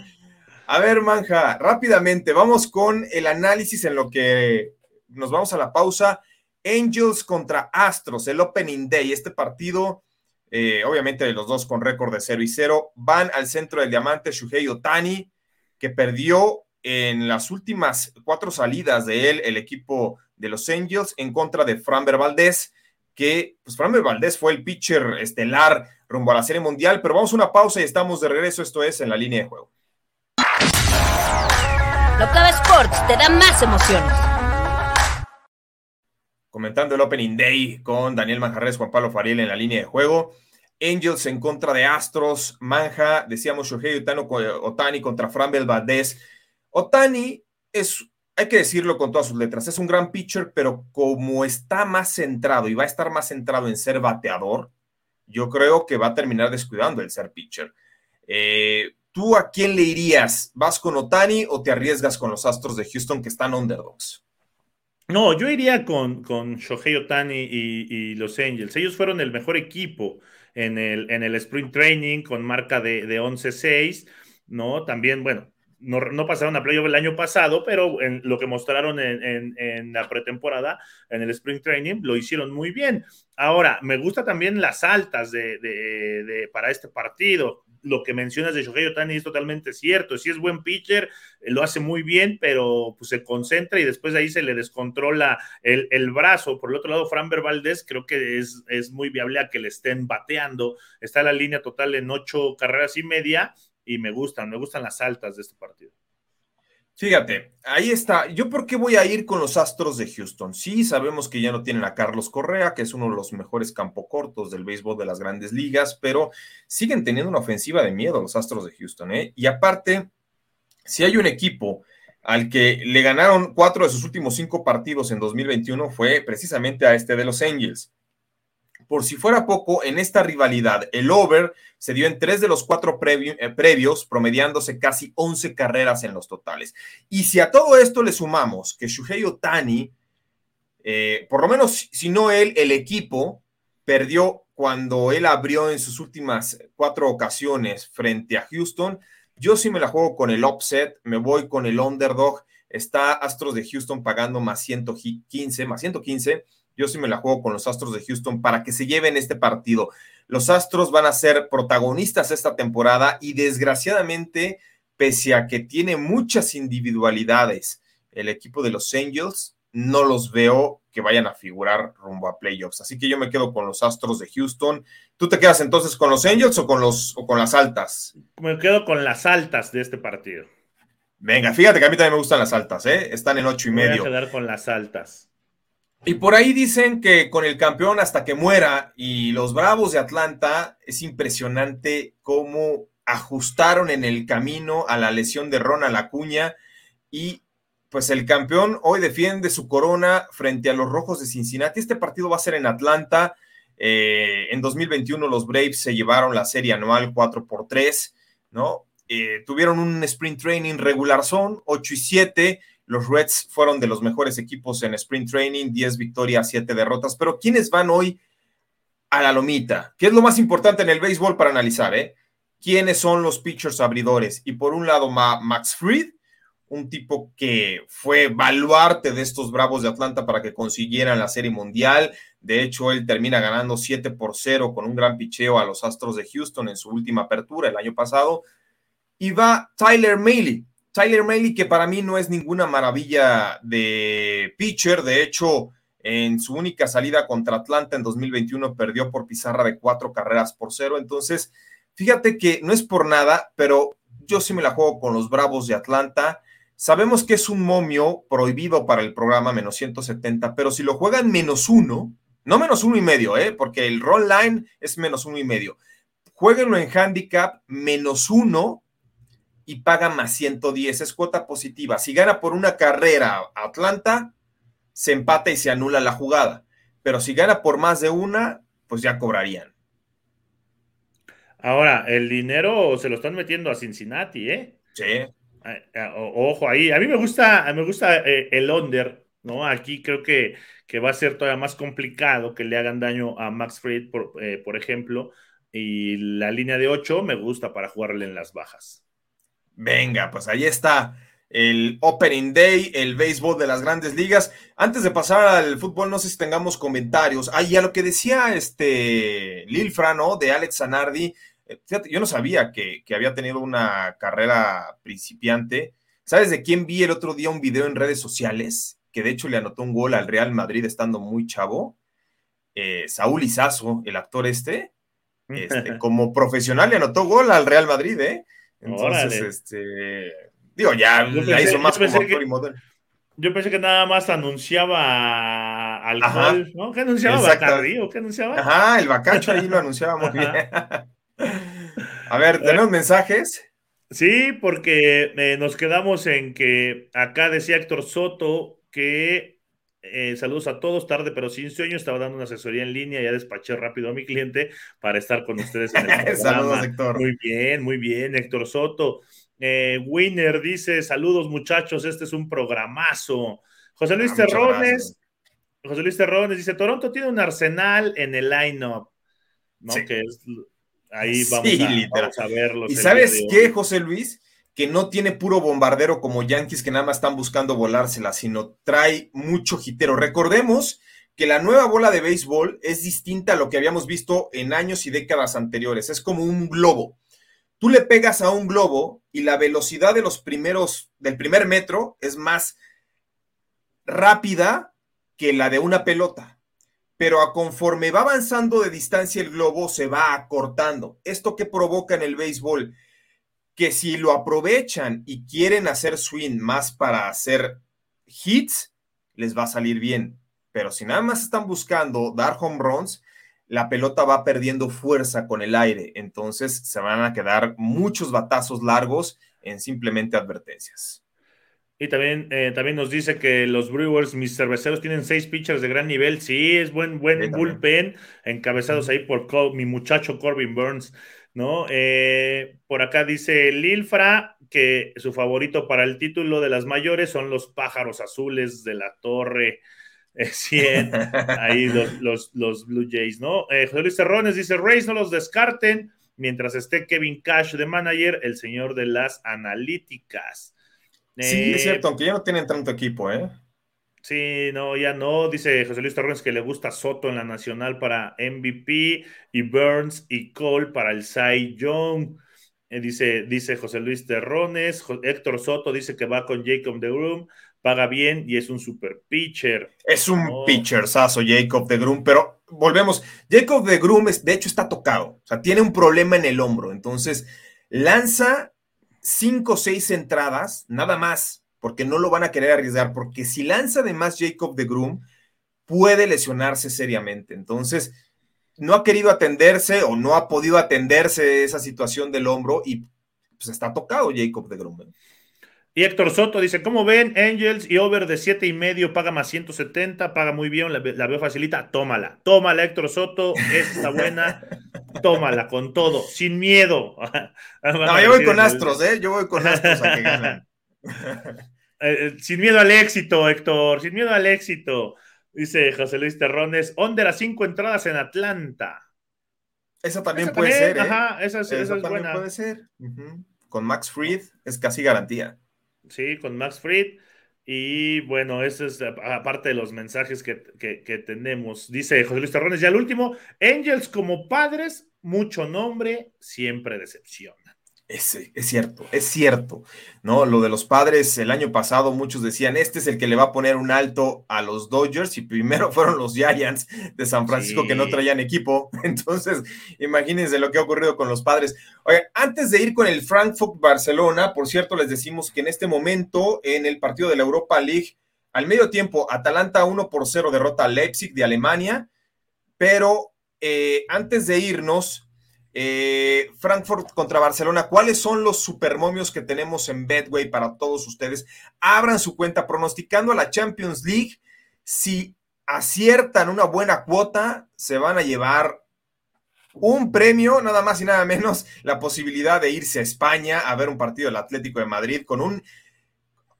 A ver, Manja, rápidamente, vamos con el análisis en lo que nos vamos a la pausa. Angels contra Astros, el Opening Day. Este partido, eh, obviamente los dos con récord de 0 y 0, van al centro del diamante Shuhei Otani, que perdió en las últimas cuatro salidas de él el equipo de los Angels en contra de Framber Valdez, que pues Framber Valdez fue el pitcher estelar rumbo a la Serie Mundial, pero vamos a una pausa y estamos de regreso, esto es en la línea de juego. Locava Sports te da más emociones comentando el Opening Day con Daniel Manjarres, Juan Pablo Fariel en la línea de juego. Angels en contra de Astros, Manja, decíamos Shohei Otani contra Framber Valdez. Otani es, hay que decirlo con todas sus letras, es un gran pitcher, pero como está más centrado y va a estar más centrado en ser bateador, yo creo que va a terminar descuidando el ser pitcher. Eh, ¿Tú a quién le irías? ¿Vas con Otani o te arriesgas con los Astros de Houston que están underdogs? No, yo iría con, con Shohei Otani y, los Angels. Ellos fueron el mejor equipo en el, en el Spring Training con marca de, de 11-6, ¿no? También, bueno, no, no, pasaron a playoff el año pasado, pero en lo que mostraron en, en, la pretemporada, en el Spring Training, lo hicieron muy bien. Ahora, me gusta también las altas de, de para este partido lo que mencionas de Shohei Otani es totalmente cierto. Si es buen pitcher, eh, lo hace muy bien, pero pues, se concentra y después de ahí se le descontrola el, brazo. Por el otro lado, Framber Valdez creo que es, es muy viable a que le estén bateando. Está la línea total en ocho carreras y media y me gustan, me gustan las altas de este partido. Fíjate, ahí está. ¿Yo por qué voy a ir con los Astros de Houston? Sí, sabemos que ya no tienen a Carlos Correa, que es uno de los mejores cortos del béisbol de las grandes ligas, pero siguen teniendo una ofensiva de miedo los Astros de Houston. ¿eh? Y aparte, si hay un equipo al que le ganaron cuatro de sus últimos cinco partidos en 2021, fue precisamente a este de los Angels. Por si fuera poco, en esta rivalidad, el over se dio en tres de los cuatro eh, previos, promediándose casi 11 carreras en los totales. Y si a todo esto le sumamos que Shuhei Otani, eh, por lo menos si no él, el equipo perdió cuando él abrió en sus últimas cuatro ocasiones frente a Houston, yo sí me la juego con el offset, me voy con el underdog. Está Astros de Houston pagando más 115, más 115 yo sí me la juego con los Astros de Houston para que se lleven este partido. Los Astros van a ser protagonistas esta temporada y desgraciadamente, pese a que tiene muchas individualidades, el equipo de los Angels no los veo que vayan a figurar rumbo a playoffs. Así que yo me quedo con los Astros de Houston. ¿Tú te quedas entonces con los Angels o con, los, o con las altas? Me quedo con las altas de este partido. Venga, fíjate que a mí también me gustan las altas, ¿eh? Están en ocho y medio. Voy a quedar con las altas. Y por ahí dicen que con el campeón hasta que muera y los Bravos de Atlanta, es impresionante cómo ajustaron en el camino a la lesión de Ronald Acuña y pues el campeón hoy defiende su corona frente a los Rojos de Cincinnati. Este partido va a ser en Atlanta. Eh, en 2021 los Braves se llevaron la serie anual 4 por 3, ¿no? Eh, tuvieron un sprint training regular son 8 y 7 los Reds fueron de los mejores equipos en sprint training, 10 victorias, 7 derrotas. Pero ¿quiénes van hoy a la lomita? ¿Qué es lo más importante en el béisbol para analizar? Eh? ¿Quiénes son los pitchers abridores? Y por un lado, Max Fried, un tipo que fue baluarte de estos Bravos de Atlanta para que consiguieran la Serie Mundial. De hecho, él termina ganando 7 por 0 con un gran picheo a los Astros de Houston en su última apertura el año pasado. Y va Tyler Mailey, Tyler Mailey, que para mí no es ninguna maravilla de pitcher, de hecho, en su única salida contra Atlanta en 2021 perdió por pizarra de cuatro carreras por cero. Entonces, fíjate que no es por nada, pero yo sí me la juego con los Bravos de Atlanta. Sabemos que es un momio prohibido para el programa menos 170, pero si lo juegan menos uno, no menos uno y medio, ¿eh? porque el roll line es menos uno y medio. Jueguenlo en handicap menos uno y paga más 110, es cuota positiva. Si gana por una carrera Atlanta, se empata y se anula la jugada. Pero si gana por más de una, pues ya cobrarían. Ahora, el dinero se lo están metiendo a Cincinnati, ¿eh? Sí. Ojo ahí. A mí me gusta, me gusta eh, el under, ¿no? Aquí creo que, que, va a ser todavía más complicado que le hagan daño a Max Fried, por, eh, por ejemplo. Y la línea de 8 me gusta para jugarle en las bajas. Venga, pues ahí está el Opening Day, el béisbol de las grandes ligas. Antes de pasar al fútbol, no sé si tengamos comentarios. Ah, y a lo que decía este Lil Frano de Alex Zanardi, eh, fíjate, yo no sabía que, que, había tenido una carrera principiante. ¿Sabes de quién vi el otro día un video en redes sociales? Que de hecho le anotó un gol al Real Madrid estando muy chavo. Eh, Saúl Izazo, el actor este, este como profesional le anotó gol al Real Madrid, ¿eh? Entonces, este, digo, ya la hizo más como actor y modelo. Yo pensé que nada más anunciaba alcohol, ¿no? ¿Qué anunciaba Bacardi o qué anunciaba? Ajá, el bacacho ahí lo anunciaba muy bien. A ver, ¿tenemos mensajes? Sí, porque eh, nos quedamos en que acá decía Héctor Soto que eh, saludos a todos, tarde pero sin sueño. Estaba dando una asesoría en línea, ya despaché rápido a mi cliente para estar con ustedes en el saludos, Héctor. Muy bien, muy bien, Héctor Soto. Eh, Winner dice: Saludos, muchachos, este es un programazo. José Luis ah, Terrones, José Luis Terrones dice: Toronto tiene un arsenal en el line-up. ¿no? Que es, ahí vamos, a, vamos a verlo. ¿Y sabes qué, José Luis? Que no tiene puro bombardero como Yankees que nada más están buscando volársela, sino trae mucho jitero. Recordemos que la nueva bola de béisbol es distinta a lo que habíamos visto en años y décadas anteriores. Es como un globo. Tú le pegas a un globo y la velocidad de los primeros, del primer metro es más rápida que la de una pelota. Pero a conforme va avanzando de distancia el globo se va acortando. ¿Esto qué provoca en el béisbol? Que si lo aprovechan y quieren hacer swing más para hacer hits, les va a salir bien. Pero si nada más están buscando dar home runs, la pelota va perdiendo fuerza con el aire. Entonces se van a quedar muchos batazos largos en simplemente advertencias. Y también, eh, también nos dice que los Brewers, mis cerveceros, tienen seis pitchers de gran nivel. Sí, es buen, buen bullpen, encabezados ahí por mi muchacho Corbin Burns, ¿no? Eh, por acá dice Lilfra que su favorito para el título de las mayores son los pájaros azules de la torre. 100, ahí los, los, Blue Jays, ¿no? Eh, José Luis Terrones dice, Rays no los descarten, mientras esté Kevin Cash de manager, el señor de las analíticas. Sí, es cierto, aunque ya no tienen tanto equipo, ¿eh? Sí, no, ya no. Dice José Luis Terrones que le gusta Soto en la nacional para MVP y Burns y Cole para el Cy Young. Eh, dice, dice José Luis Terrones. Héctor Soto dice que va con Jacob de Groom paga bien y es un super pitcher. Es un pitcher, saso Jacob de Groom, pero volvemos. Jacob de Groom, de hecho, está tocado, o sea, tiene un problema en el hombro, entonces lanza cinco o seis entradas, nada más, porque no lo van a querer arriesgar, porque si lanza de más Jacob de Groom, puede lesionarse seriamente. Entonces, no ha querido atenderse o no ha podido atenderse esa situación del hombro y pues está tocado Jacob de Groom. Y Héctor Soto dice, ¿cómo ven? Angels y over de siete y medio paga más 170, paga muy bien, la, veo facilita, tómala, tómala Héctor Soto, está buena, tómala con todo, sin miedo. no, yo voy con Astros, ¿eh? Yo voy con Astros a que ganan. Eh, eh, sin miedo al éxito, Héctor, sin miedo al éxito. Dice José Luis Terrones, under a cinco entradas en Atlanta. Esa también puede ser. ¿eh? Ajá, esa, es, esa, buena. puede ser. Con Max Fried es casi garantía. Sí, con Max Fried. Y bueno, eso es aparte de los mensajes que, que, tenemos. Dice José Luis Terrones, ya el último, Angels como padres, mucho nombre, siempre decepción. Es, es, cierto, es cierto, ¿no? Lo de los padres, el año pasado muchos decían, este es el que le va a poner un alto a los Dodgers y primero fueron los Giants de San Francisco que no traían equipo. Entonces, imagínense lo que ha ocurrido con los padres. Oigan, antes de ir con el Frankfurt Barcelona, por cierto, les decimos que en este momento, en el partido de la Europa League, al medio tiempo, Atalanta 1 por 0 derrota a Leipzig de Alemania, pero eh, antes de irnos, eh, Frankfurt contra Barcelona, ¿cuáles son los supermomios que tenemos en Betway para todos ustedes? Abran su cuenta pronosticando a la Champions League. Si aciertan una buena cuota, se van a llevar un premio, nada más y nada menos, la posibilidad de irse a España a ver un partido del Atlético de Madrid con un,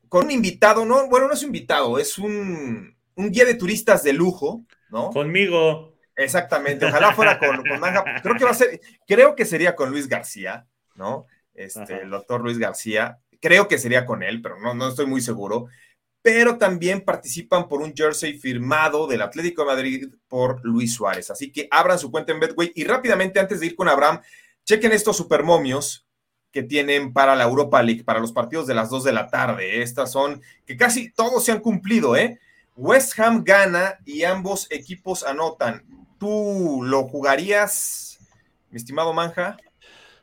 con un invitado, no, bueno, no es un invitado, es un, un guía de turistas de lujo, ¿no? Conmigo. Exactamente, ojalá fuera con, Manja. Creo que va a ser, creo que sería con Luis García, ¿no? Este, el doctor Luis García. Creo que sería con él, pero no, no estoy muy seguro. Pero también participan por un jersey firmado del Atlético de Madrid por Luis Suárez. Así que abran su cuenta en Betway y rápidamente, antes de ir con Abraham, chequen estos supermomios que tienen para la Europa League, para los partidos de las 2 de la tarde. Estas son que casi todos se han cumplido, ¿eh? West Ham gana y ambos equipos anotan. ¿Tú lo jugarías, mi estimado Manja?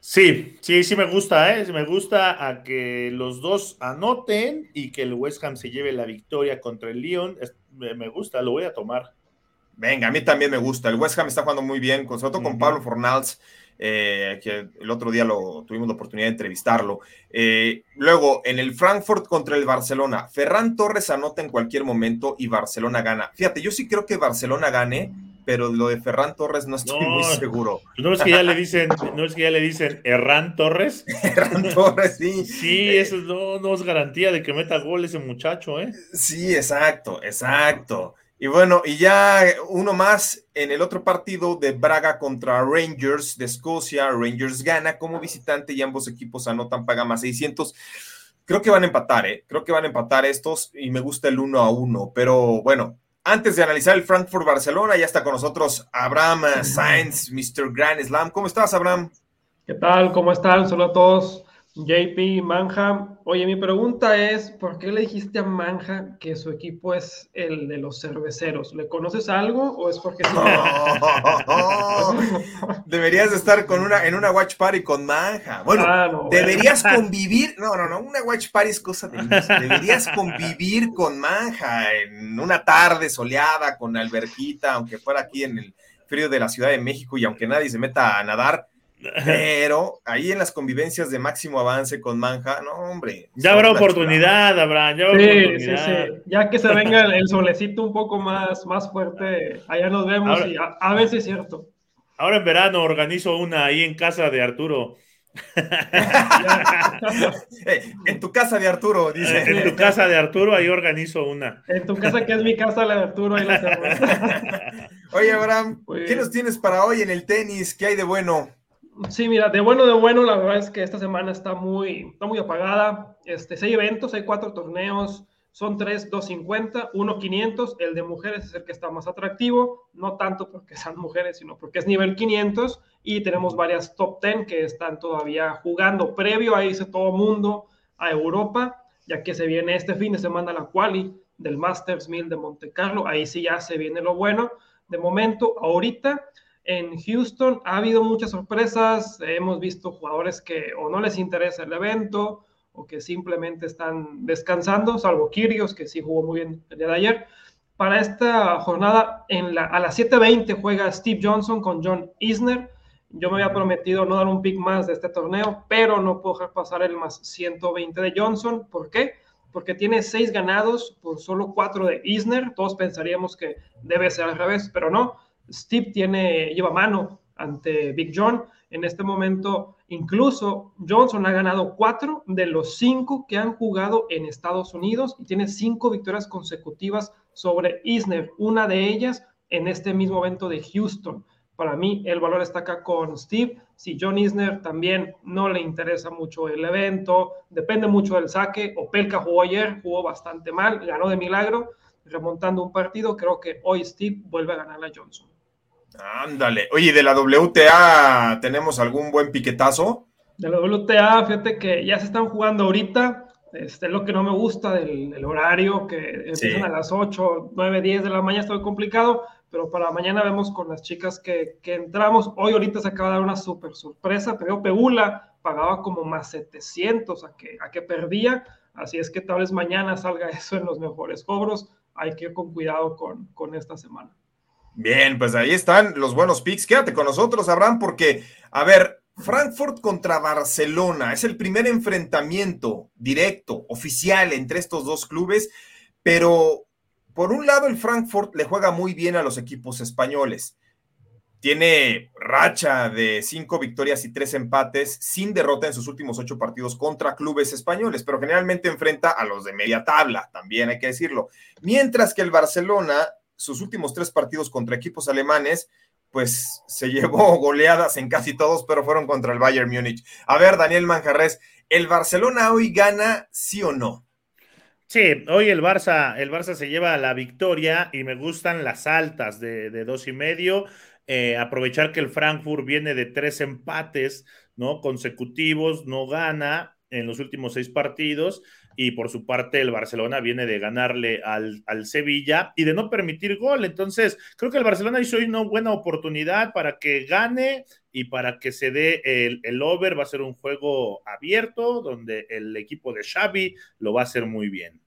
Sí, sí, sí me gusta, ¿eh? Me gusta a que los dos anoten y que el West Ham se lleve la victoria contra el Lyon. Me gusta, lo voy a tomar. Venga, a mí también me gusta. El West Ham está jugando muy bien, sobre todo con Pablo Fornals, eh, que el otro día lo tuvimos la oportunidad de entrevistarlo. Eh, luego, en el Frankfurt contra el Barcelona, Ferran Torres anota en cualquier momento y Barcelona gana. Fíjate, yo sí creo que Barcelona gane pero lo de Ferran Torres no estoy muy seguro. No es que ya le dicen, no es que ya le dicen Herrán Torres. Herrán Torres, sí. Sí, eso no, no es garantía de que meta gol ese muchacho, ¿eh? Sí, exacto, exacto. Y bueno, y ya uno más en el otro partido de Braga contra Rangers de Escocia. Rangers gana como visitante y ambos equipos anotan, paga más 600. Creo que van a empatar, ¿eh? Creo que van a empatar estos y me gusta el uno a uno. Pero bueno, antes de analizar el Frankfurt Barcelona, ya está con nosotros Abraham Sainz, Mr. Grand Slam. ¿Cómo estás, Abraham? ¿Qué tal? ¿Cómo están? Saludos a todos. JP, Manja. Oye, mi pregunta es, ¿por qué le dijiste a Manja que su equipo es el de los cerveceros? ¿Le conoces algo o es porque sí? deberías estar con una, en una watch party con Manja. Bueno, ah, deberías convivir. No, no, no, una watch party es cosa de Deberías convivir con Manja en una tarde soleada con alberquita, aunque fuera aquí en el frío de la Ciudad de México y aunque nadie se meta a nadar pero ahí en las convivencias de máximo avance con Manja, no, hombre. Ya habrá oportunidad, Abraham. Ya, sí, Sí, sí. ya que se venga el, solecito un poco más, más fuerte, allá nos vemos y a, ver si es cierto. Ahora en verano organizo una ahí en casa de Arturo. Eh, en tu casa de Arturo, dice. En tu casa de Arturo, ahí organizo una. En tu casa, que es mi casa, la de Arturo, ahí la Oye, Abraham, ¿qué nos tienes para hoy en el tenis? ¿Qué hay de bueno? Sí, mira, de bueno, de bueno, la verdad es que esta semana está muy, está muy apagada. Este, seis eventos, hay cuatro torneos, son tres 250, uno 500. El de mujeres es el que está más atractivo, no tanto porque sean mujeres, sino porque es nivel 500. Y tenemos varias top 10 que están todavía jugando. Previo a irse todo mundo a Europa, ya que se viene este fin de semana la quali del Masters 1000 de Monte Carlo. Ahí sí ya se viene lo bueno. De momento, ahorita en Houston ha habido muchas sorpresas, hemos visto jugadores que o no les interesa el evento o que simplemente están descansando, salvo Kirios, que sí jugó muy bien el día de ayer. Para esta jornada, a las 7.20 juega Steve Johnson con John Isner. Yo me había prometido no dar un pick más de este torneo, pero no puedo dejar pasar el más 120 de Johnson. ¿Por qué? Porque tiene seis ganados por solo cuatro de Isner. Todos pensaríamos que debe ser al revés, pero no Steve tiene, lleva mano ante Big John. En este momento, incluso Johnson ha ganado cuatro de los cinco que han jugado en Estados Unidos y tiene cinco victorias consecutivas sobre Isner, una de ellas en este mismo evento de Houston. Para mí, el valor está acá con Steve. Si John Isner también no le interesa mucho el evento, depende mucho del saque. Opelka jugó ayer, jugó bastante mal, ganó de milagro, remontando un partido. Creo que hoy Steve vuelve a ganar a Johnson. Ándale. Oye, ¿de la WTA tenemos algún buen piquetazo? De la WTA, fíjate que ya se están jugando ahorita. Este, es lo que no me gusta del, horario, que empiezan a las 8, 9, 10 de la mañana, está muy complicado, pero para mañana vemos con las chicas que, que entramos. Hoy ahorita se acaba de dar una súper sorpresa, pero Pegula pagaba como más 700 a que, a que perdía, así es que tal vez mañana salga eso en los mejores cobros. Hay que ir con cuidado con, con esta semana. Bien, pues ahí están los buenos picks. Quédate con nosotros, Abraham, porque, a ver, Frankfurt contra Barcelona es el primer enfrentamiento directo, oficial entre estos dos clubes, pero por un lado el Frankfurt le juega muy bien a los equipos españoles. Tiene racha de cinco victorias y tres empates sin derrota en sus últimos ocho partidos contra clubes españoles, pero generalmente enfrenta a los de media tabla, también hay que decirlo. Mientras que el Barcelona sus últimos tres partidos contra equipos alemanes, pues se llevó goleadas en casi todos, pero fueron contra el Bayern Múnich. A ver, Daniel Manjarres, ¿el Barcelona hoy gana sí o no? Sí, hoy el Barça, el Barça se lleva la victoria y me gustan las altas de, dos y medio. Eh, aprovechar que el Frankfurt viene de tres empates ¿no? consecutivos, no gana en los últimos seis partidos y por su parte el Barcelona viene de ganarle al, al, Sevilla y de no permitir gol. Entonces, creo que el Barcelona hizo hoy una buena oportunidad para que gane y para que se dé el, el, over. Va a ser un juego abierto donde el equipo de Xavi lo va a hacer muy bien.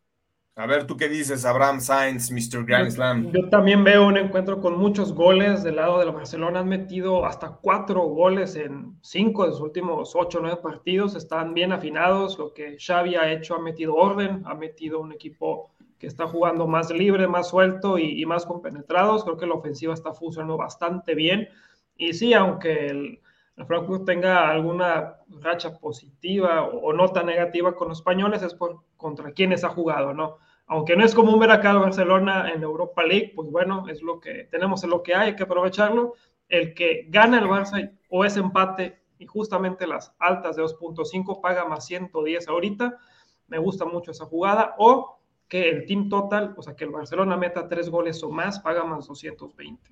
A ver, ¿tú qué dices, Abraham Sainz, Mr. Grand Slam? Yo, también veo un encuentro con muchos goles del lado de la Barcelona. Han metido hasta cuatro goles en cinco de sus últimos ocho o nueve partidos. Están bien afinados. Lo que Xavi ha hecho ha metido orden, ha metido un equipo que está jugando más libre, más suelto y, más compenetrados. Creo que la ofensiva está funcionando bastante bien. Y sí, aunque el, Frankfurt tenga alguna racha positiva o, o, no tan negativa con los españoles, es por contra quienes ha jugado, ¿no? aunque no es común ver acá al Barcelona en Europa League, pues bueno, es lo que tenemos, es lo que hay, hay que aprovecharlo. El que gana el Barça o es empate y justamente las altas de 2.5 paga más 110 ahorita, me gusta mucho esa jugada, o que el team total, o sea, que el Barcelona meta tres goles o más, paga más 220.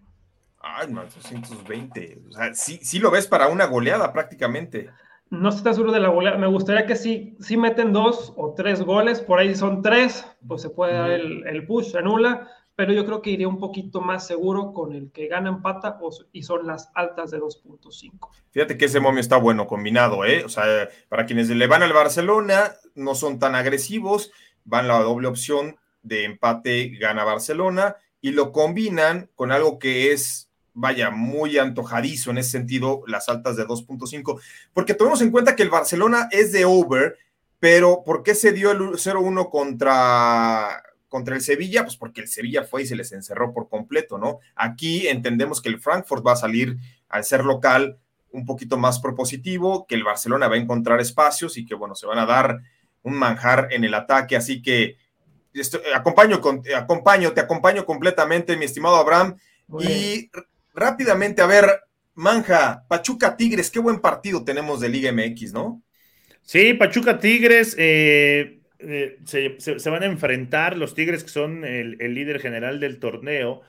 Ay, más 220. O sea, sí, sí lo ves para una goleada prácticamente. No estoy seguro de la goleada. Me gustaría que sí, sí meten dos o tres goles. Por ahí son tres, pues se puede dar el, el push, se anula pero yo creo que iría un poquito más seguro con el que gana empata y son las altas de 2.5. Fíjate que ese momio está bueno combinado, ¿eh? O sea, para quienes le van al Barcelona, no son tan agresivos, van la doble opción de empate gana Barcelona y lo combinan con algo que es, vaya, muy antojadizo en ese sentido, las altas de 2.5, porque tomemos en cuenta que el Barcelona es de over, pero ¿por qué se dio el 0-1 contra contra el Sevilla, pues porque el Sevilla fue y se les encerró por completo, ¿no? Aquí entendemos que el Frankfurt va a salir al ser local un poquito más propositivo, que el Barcelona va a encontrar espacios y que, bueno, se van a dar un manjar en el ataque, así que acompaño, con, acompaño, te acompaño completamente, mi estimado Abraham, y rápidamente, a ver, Manja, Pachuca Tigres, qué buen partido tenemos de Liga MX, ¿no? Sí, Pachuca Tigres, eh, eh, se, van a enfrentar los Tigres, que son el, líder general del torneo,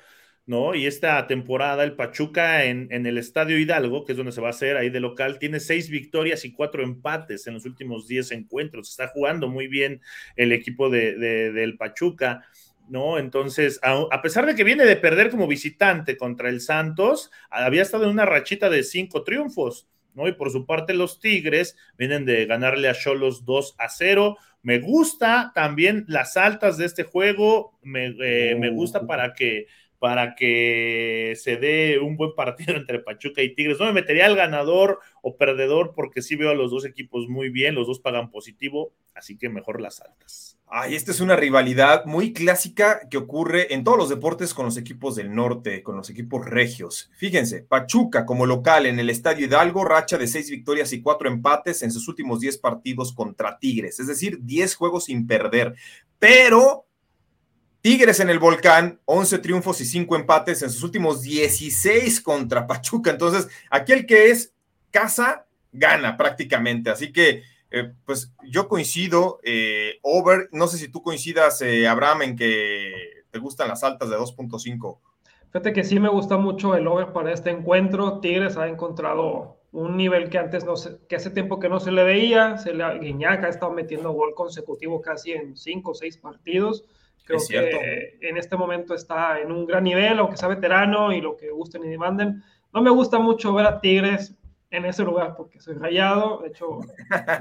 ¿no? Y esta temporada, el Pachuca en, el Estadio Hidalgo, que es donde se va a hacer ahí de local, tiene seis victorias y cuatro empates en los últimos diez encuentros. Está jugando muy bien el equipo de, del Pachuca. ¿No? Entonces, a, pesar de que viene de perder como visitante contra el Santos, había estado en una rachita de cinco triunfos, ¿no? Y por su parte, los Tigres vienen de ganarle a Cholos 2 a 0, me gusta también las altas de este juego, me, eh, me gusta oh. para que para que se dé un buen partido entre Pachuca y Tigres. No me metería al ganador o perdedor porque sí veo a los dos equipos muy bien, los dos pagan positivo, así que mejor las altas. Ay, esta es una rivalidad muy clásica que ocurre en todos los deportes con los equipos del norte, con los equipos regios. Fíjense, Pachuca como local en el Estadio Hidalgo, racha de seis victorias y cuatro empates en sus últimos diez partidos contra Tigres, es decir, diez juegos sin perder. Pero Tigres en el Volcán, 11 triunfos y 5 empates en sus últimos 16 contra Pachuca. Entonces, aquí el que es casa, gana prácticamente. Así que, eh, pues yo coincido, eh, over, no sé si tú coincidas, eh, Abraham, en que te gustan las altas de 2.5. Fíjate que sí me gusta mucho el over para este encuentro. Tigres ha encontrado un nivel que antes no se, que hace tiempo que no se le veía. Se le, Guiñac ha estado metiendo gol consecutivo casi en 5 o 6 partidos Creo que en este momento está en un gran nivel, aunque sea veterano y lo que gusten y demanden. No me gusta mucho ver a Tigres en ese lugar porque soy rayado. De hecho,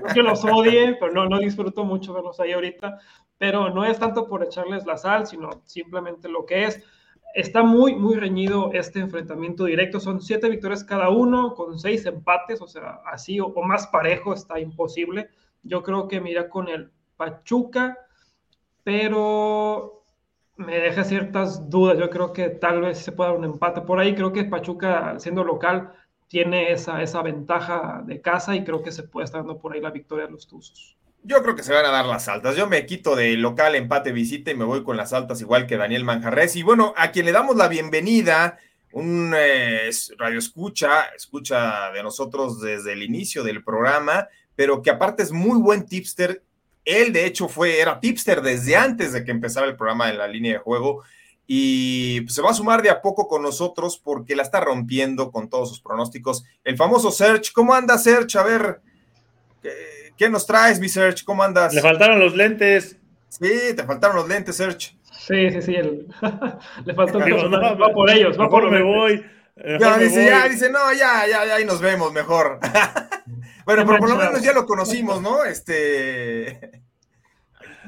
no que los odie, pero no, no disfruto mucho verlos ahí ahorita. Pero no es tanto por echarles la sal, sino simplemente lo que es. Está muy, muy reñido este enfrentamiento directo. Son siete victorias cada uno, con seis empates, o sea, así o, o más parejo está imposible. Yo creo que mira con el Pachuca pero me deja ciertas dudas. Yo creo que tal vez se pueda dar un empate por ahí. Creo que Pachuca, siendo local, tiene esa, esa ventaja de casa y creo que se puede estar dando por ahí la victoria de los Tuzos. Yo creo que se van a dar las altas. Yo me quito de local, empate, visita y me voy con las altas, igual que Daniel Manjarres. Y bueno, a quien le damos la bienvenida, un eh, radio escucha, escucha de nosotros desde el inicio del programa, pero que aparte es muy buen tipster él, de hecho, fue, era tipster desde antes de que empezara el programa en la línea de juego y pues, se va a sumar de a poco con nosotros porque la está rompiendo con todos sus pronósticos. El famoso Search, ¿cómo anda Search? A ver, ¿qué, nos traes, mi Search? ¿Cómo andas? Le faltaron los lentes. Sí, te faltaron los lentes, Search. Sí, sí, sí, le faltó va, por ellos, va por me voy. Ya dice, ya, dice, no, ya, ya, ya, ahí nos vemos mejor. bueno, pero por lo menos ya lo conocimos, ¿no? Este.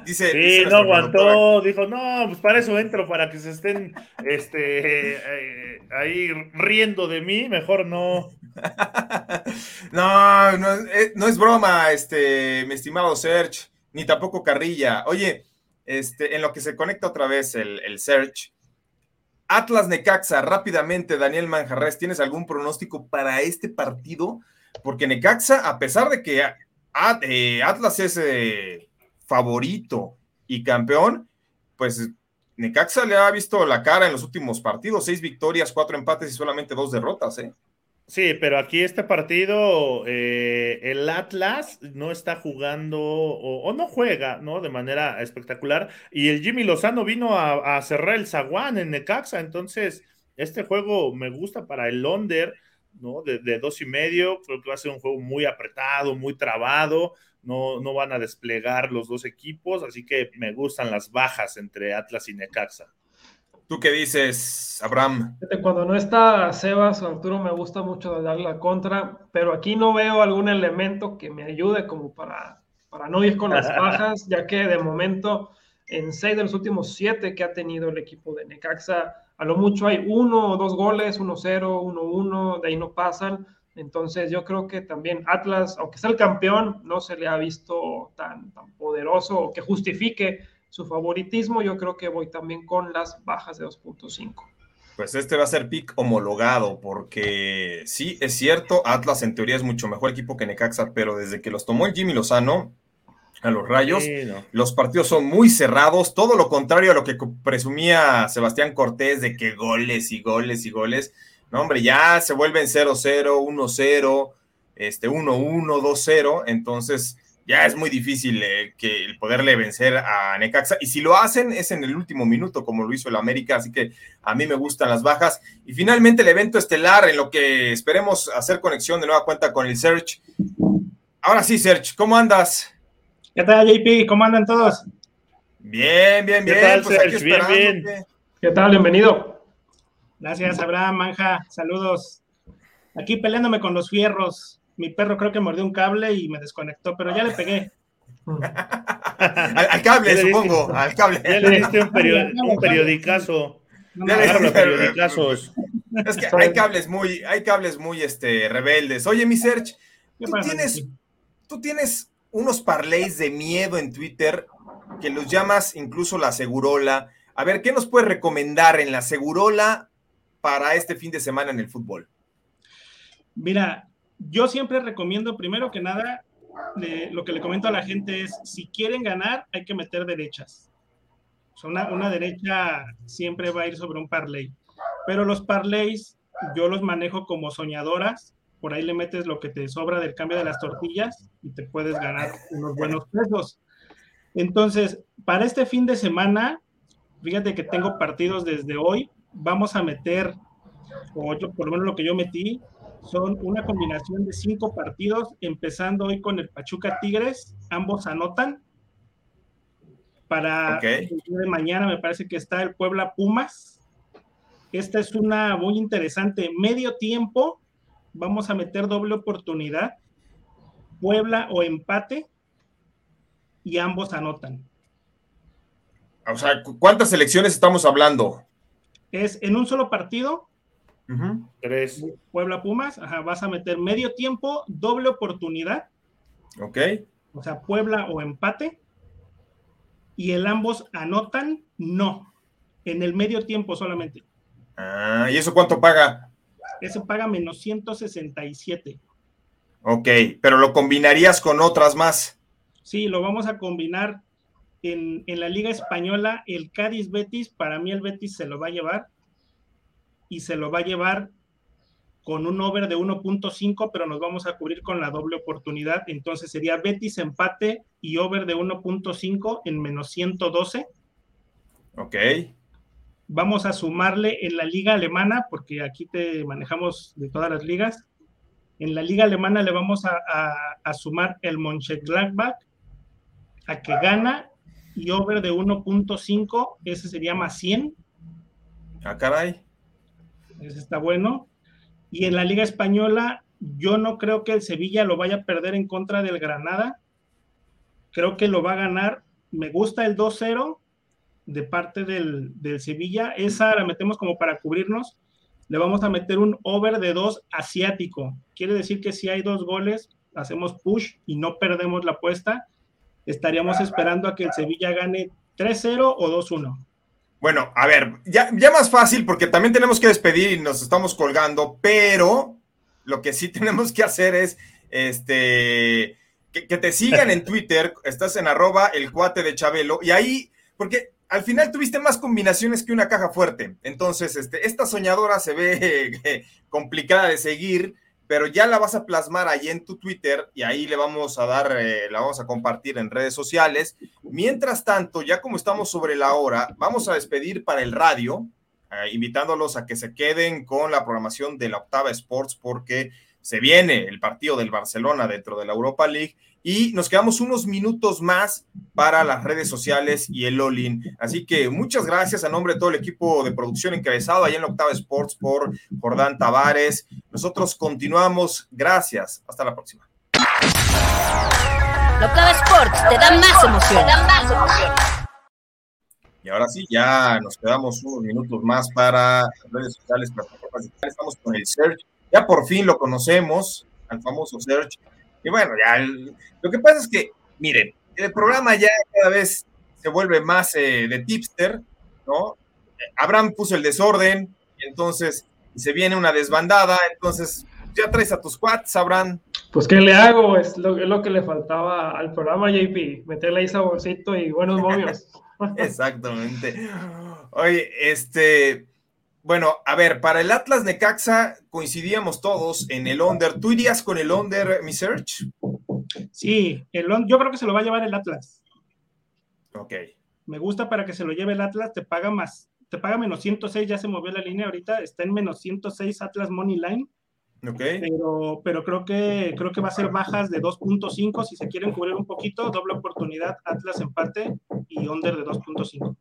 Dice, sí, no aguantó, dijo, no, pues para eso entro, para que se estén este, eh, ahí riendo de mí, mejor no. no, no, eh, no, es broma, este, mi estimado Serge, ni tampoco Carrilla. Oye, este, en lo que se conecta otra vez el, el Serge, Atlas Necaxa, rápidamente, Daniel Manjarres, ¿tienes algún pronóstico para este partido? Porque Necaxa, a pesar de que eh, Atlas es eh, favorito y campeón, pues Necaxa le ha visto la cara en los últimos partidos, seis victorias, cuatro empates y solamente dos derrotas, ¿eh? Sí, pero aquí este partido, eh, el Atlas no está jugando o, no juega, ¿no? De manera espectacular. Y el Jimmy Lozano vino a, cerrar el zaguán en Necaxa. Entonces, este juego me gusta para el Londer, ¿no? De, de, dos y medio, creo que va a ser un juego muy apretado, muy trabado, no, no van a desplegar los dos equipos, así que me gustan las bajas entre Atlas y Necaxa. ¿Tú qué dices, Abraham? Cuando no está Sebas o Arturo, me gusta mucho darle la contra, pero aquí no veo algún elemento que me ayude como para, para no ir con las bajas, ya que de momento en seis de los últimos siete que ha tenido el equipo de Necaxa, a lo mucho hay uno o dos goles, uno cero, uno uno, de ahí no pasan. Entonces yo creo que también Atlas, aunque sea el campeón, no se le ha visto tan, tan poderoso que justifique su favoritismo, yo creo que voy también con las bajas de 2.5. Pues este va a ser pick homologado, porque sí, es cierto, Atlas en teoría es mucho mejor equipo que Necaxa, pero desde que los tomó el Jimmy Lozano a los rayos, los partidos son muy cerrados, todo lo contrario a lo que presumía Sebastián Cortés de que goles y goles y goles. No, hombre, ya se vuelven 0-0, 1-0, este, 1-1, 2-0, entonces ya es muy difícil eh, que el poderle vencer a Necaxa. Y si lo hacen es en el último minuto, como lo hizo el América, así que a mí me gustan las bajas. Y finalmente el evento estelar, en lo que esperemos hacer conexión de nueva cuenta con el Search. Ahora sí, Search, ¿cómo andas? ¿Qué tal, JP? ¿Cómo andan todos? Bien, bien, bien. ¿Qué tal, pues aquí bien, bien. ¿Qué tal? Bienvenido. Gracias, Abraham, Manja. Saludos. Aquí peleándome con los fierros mi perro creo que mordió un cable y me desconectó, pero ya le pegué. al, cable, supongo, al cable. Ya le diste un, periodicazo. periodicazos. Es que hay cables muy, hay cables muy este, rebeldes. Oye, mi Serge, tú tienes, tú tienes unos parlays de miedo en Twitter que los llamas incluso la segurola. A ver, ¿qué nos puedes recomendar en la segurola para este fin de semana en el fútbol? Mira, yo siempre recomiendo, primero que nada, lo que le comento a la gente es, si quieren ganar, hay que meter derechas. una, una derecha siempre va a ir sobre un parlay. Pero los parlays yo los manejo como soñadoras. Por ahí le metes lo que te sobra del cambio de las tortillas y te puedes ganar unos buenos pesos. Entonces, para este fin de semana, fíjate que tengo partidos desde hoy. Vamos a meter, o por lo menos lo que yo metí, son una combinación de cinco partidos, empezando hoy con el Pachuca Tigres, ambos anotan. Para el día de mañana me parece que está el Puebla Pumas. Esta es una muy interesante. Medio tiempo, vamos a meter doble oportunidad. Puebla o empate y ambos anotan. O sea, ¿cuántas elecciones estamos hablando? Es en un solo partido, Tres. Puebla Pumas, ajá, vas a meter medio tiempo, doble oportunidad. Ok. O sea, Puebla o empate. Y el ambos anotan, no. En el medio tiempo solamente. Ah, ¿y eso cuánto paga? Eso paga menos 167. Ok, pero lo combinarías con otras más. Sí, lo vamos a combinar en, en la Liga Española. El Cádiz Betis, para mí el Betis se lo va a llevar y se lo va a llevar con un over de 1.5, pero nos vamos a cubrir con la doble oportunidad. Entonces sería Betis empate y over de 1.5 en menos 112. Ok. Vamos a sumarle en la liga alemana, porque aquí te manejamos de todas las ligas. En la liga alemana le vamos a, a sumar el Mönchengladbach a que gana y over de 1.5, ese sería más 100. Ah, caray. Ese está bueno. Y en la Liga Española, yo no creo que el Sevilla lo vaya a perder en contra del Granada. Creo que lo va a ganar. Me gusta el 2-0 de parte del, Sevilla. Esa la metemos como para cubrirnos. Le vamos a meter un over de 2 asiático. Quiere decir que si hay dos goles, hacemos push y no perdemos la apuesta. Estaríamos esperando a que el Sevilla gane 3-0 o 2-1. Bueno, a ver, ya, ya más fácil porque también tenemos que despedir y nos estamos colgando, pero lo que sí tenemos que hacer es este que, te sigan en Twitter, estás en arroba el cuate de Chabelo, y ahí, porque al final tuviste más combinaciones que una caja fuerte. Entonces, este, esta soñadora se ve complicada de seguir pero ya la vas a plasmar ahí en tu Twitter y ahí le vamos a dar, eh, la vamos a compartir en redes sociales. Mientras tanto, ya como estamos sobre la hora, vamos a despedir para el radio. eh, invitándolos a que se queden con la programación de la Octava Sports porque se viene el partido del Barcelona dentro de la Europa League y nos quedamos unos minutos más para las redes sociales y el Olin. Así que muchas gracias a nombre de todo el equipo de producción encabezado allá en la Octava Sports por Jordán Tavares. Nosotros continuamos. Gracias. Hasta la próxima. La Octava Sports te da más emoción. Te da más emoción. Y ahora sí, ya nos quedamos unos minutos más para las redes sociales, plataformas digitales. Estamos con el Search. Ya por fin lo conocemos, al famoso Search y bueno, ya lo que pasa es que, miren, el programa ya cada vez se vuelve más eh, de tipster, ¿no? Abraham puso el desorden, y entonces se viene una desbandada, entonces ya traes a tus quads, Abraham. Pues, ¿qué le hago? Es lo, es lo que le faltaba al programa, JP, meterle ahí saborcito y buenos momios. Exactamente. Oye, este, bueno, a ver, para el Atlas Necaxa coincidíamos todos en el under. ¿Tú irías con el under, mi search? Sí, el yo creo que se lo va a llevar el Atlas. Ok. Me gusta para que se lo lleve el Atlas, te paga más, te paga menos 106, ya se movió la línea ahorita, está en menos 106 Atlas Money Line. Pero, pero creo que creo que va a ser bajas de 2.5 si se quieren cubrir un poquito, doble oportunidad, Atlas empate y under de 2.5.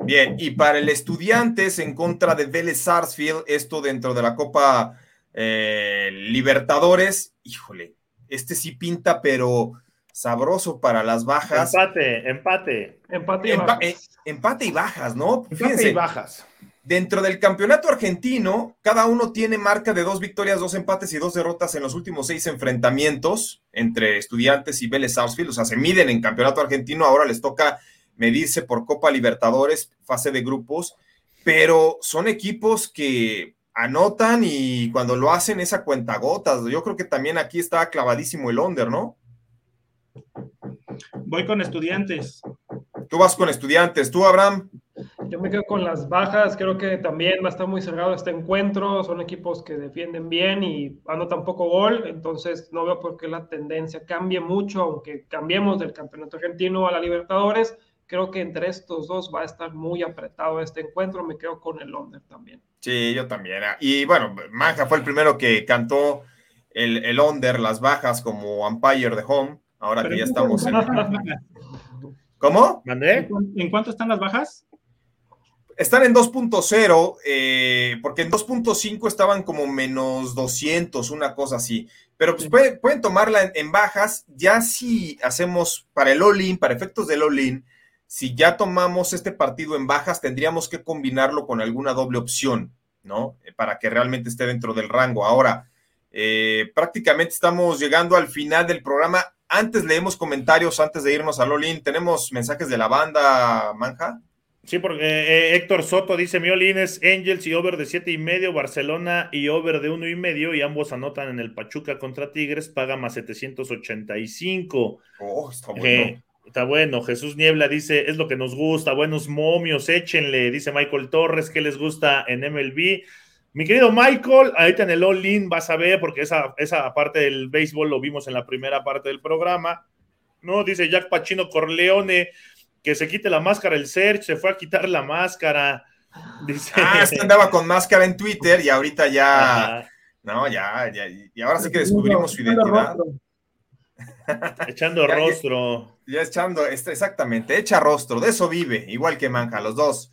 Bien, y para el Estudiantes en contra de Vélez Sarsfield, esto dentro de la Copa eh, Libertadores, híjole, este sí pinta, pero sabroso para las bajas. Empate, empate. Empate y Empa- bajas. eh, empate y bajas, ¿no? Empate Fíjense, y bajas. Dentro del campeonato argentino, cada uno tiene marca de dos victorias, dos empates y dos derrotas en los últimos seis enfrentamientos entre estudiantes y Vélez Sarsfield. O sea, se miden en campeonato argentino, ahora les toca medirse por Copa Libertadores, fase de grupos, pero son equipos que anotan y cuando lo hacen es a cuentagotas. Yo creo que también aquí está clavadísimo el under, ¿no? Voy con estudiantes. Tú vas con estudiantes, tú, Abraham. Yo me quedo con las bajas, creo que también va a estar muy cerrado este encuentro, son equipos que defienden bien y anotan poco gol, entonces no veo por qué la tendencia cambie mucho, aunque cambiemos del campeonato argentino a la Libertadores, creo que entre estos dos va a estar muy apretado este encuentro, me quedo con el under también. Sí, yo también. Y bueno, Manja fue el primero que cantó el, el under, las bajas como umpire de home, ahora que ya estamos en... ¿Cómo? ¿Mandé? ¿En cuánto están las bajas? Están en 2.0, eh, porque en 2.5 estaban como menos 200, una cosa así. Pero pues puede- pueden tomarla en, en bajas, ya si hacemos para el all-in, para efectos del all-in, si ya tomamos este partido en bajas, tendríamos que combinarlo con alguna doble opción, ¿no? Eh, Para que realmente esté dentro del rango. Ahora, eh, prácticamente estamos llegando al final del programa. Antes leemos comentarios, antes de irnos al all-in. ¿Tenemos mensajes de la banda, Manja? Sí, porque eh, Héctor Soto dice: Miolín es Angels y over de siete y medio, Barcelona y over de uno y medio, y ambos anotan en el Pachuca contra Tigres, paga más 785. Oh, está bueno. Eh, está bueno. Jesús Niebla dice: Es lo que nos gusta, buenos momios, échenle. Dice Michael Torres, ¿qué les gusta en MLB? Mi querido Michael, ahorita en el All-In vas a ver, porque esa, esa parte del béisbol lo vimos en la primera parte del programa. No, dice Jack Pachino Corleone que se quite la máscara el Search, se fue a quitar la máscara. Dice. Ah, es que andaba con máscara en Twitter y ahorita ya, Ajá, no, ya, ya, y ahora sí que descubrimos su identidad. echando Ya, ya. rostro. Ya echando, exactamente, echa rostro, de eso vive, igual que Manja, los dos.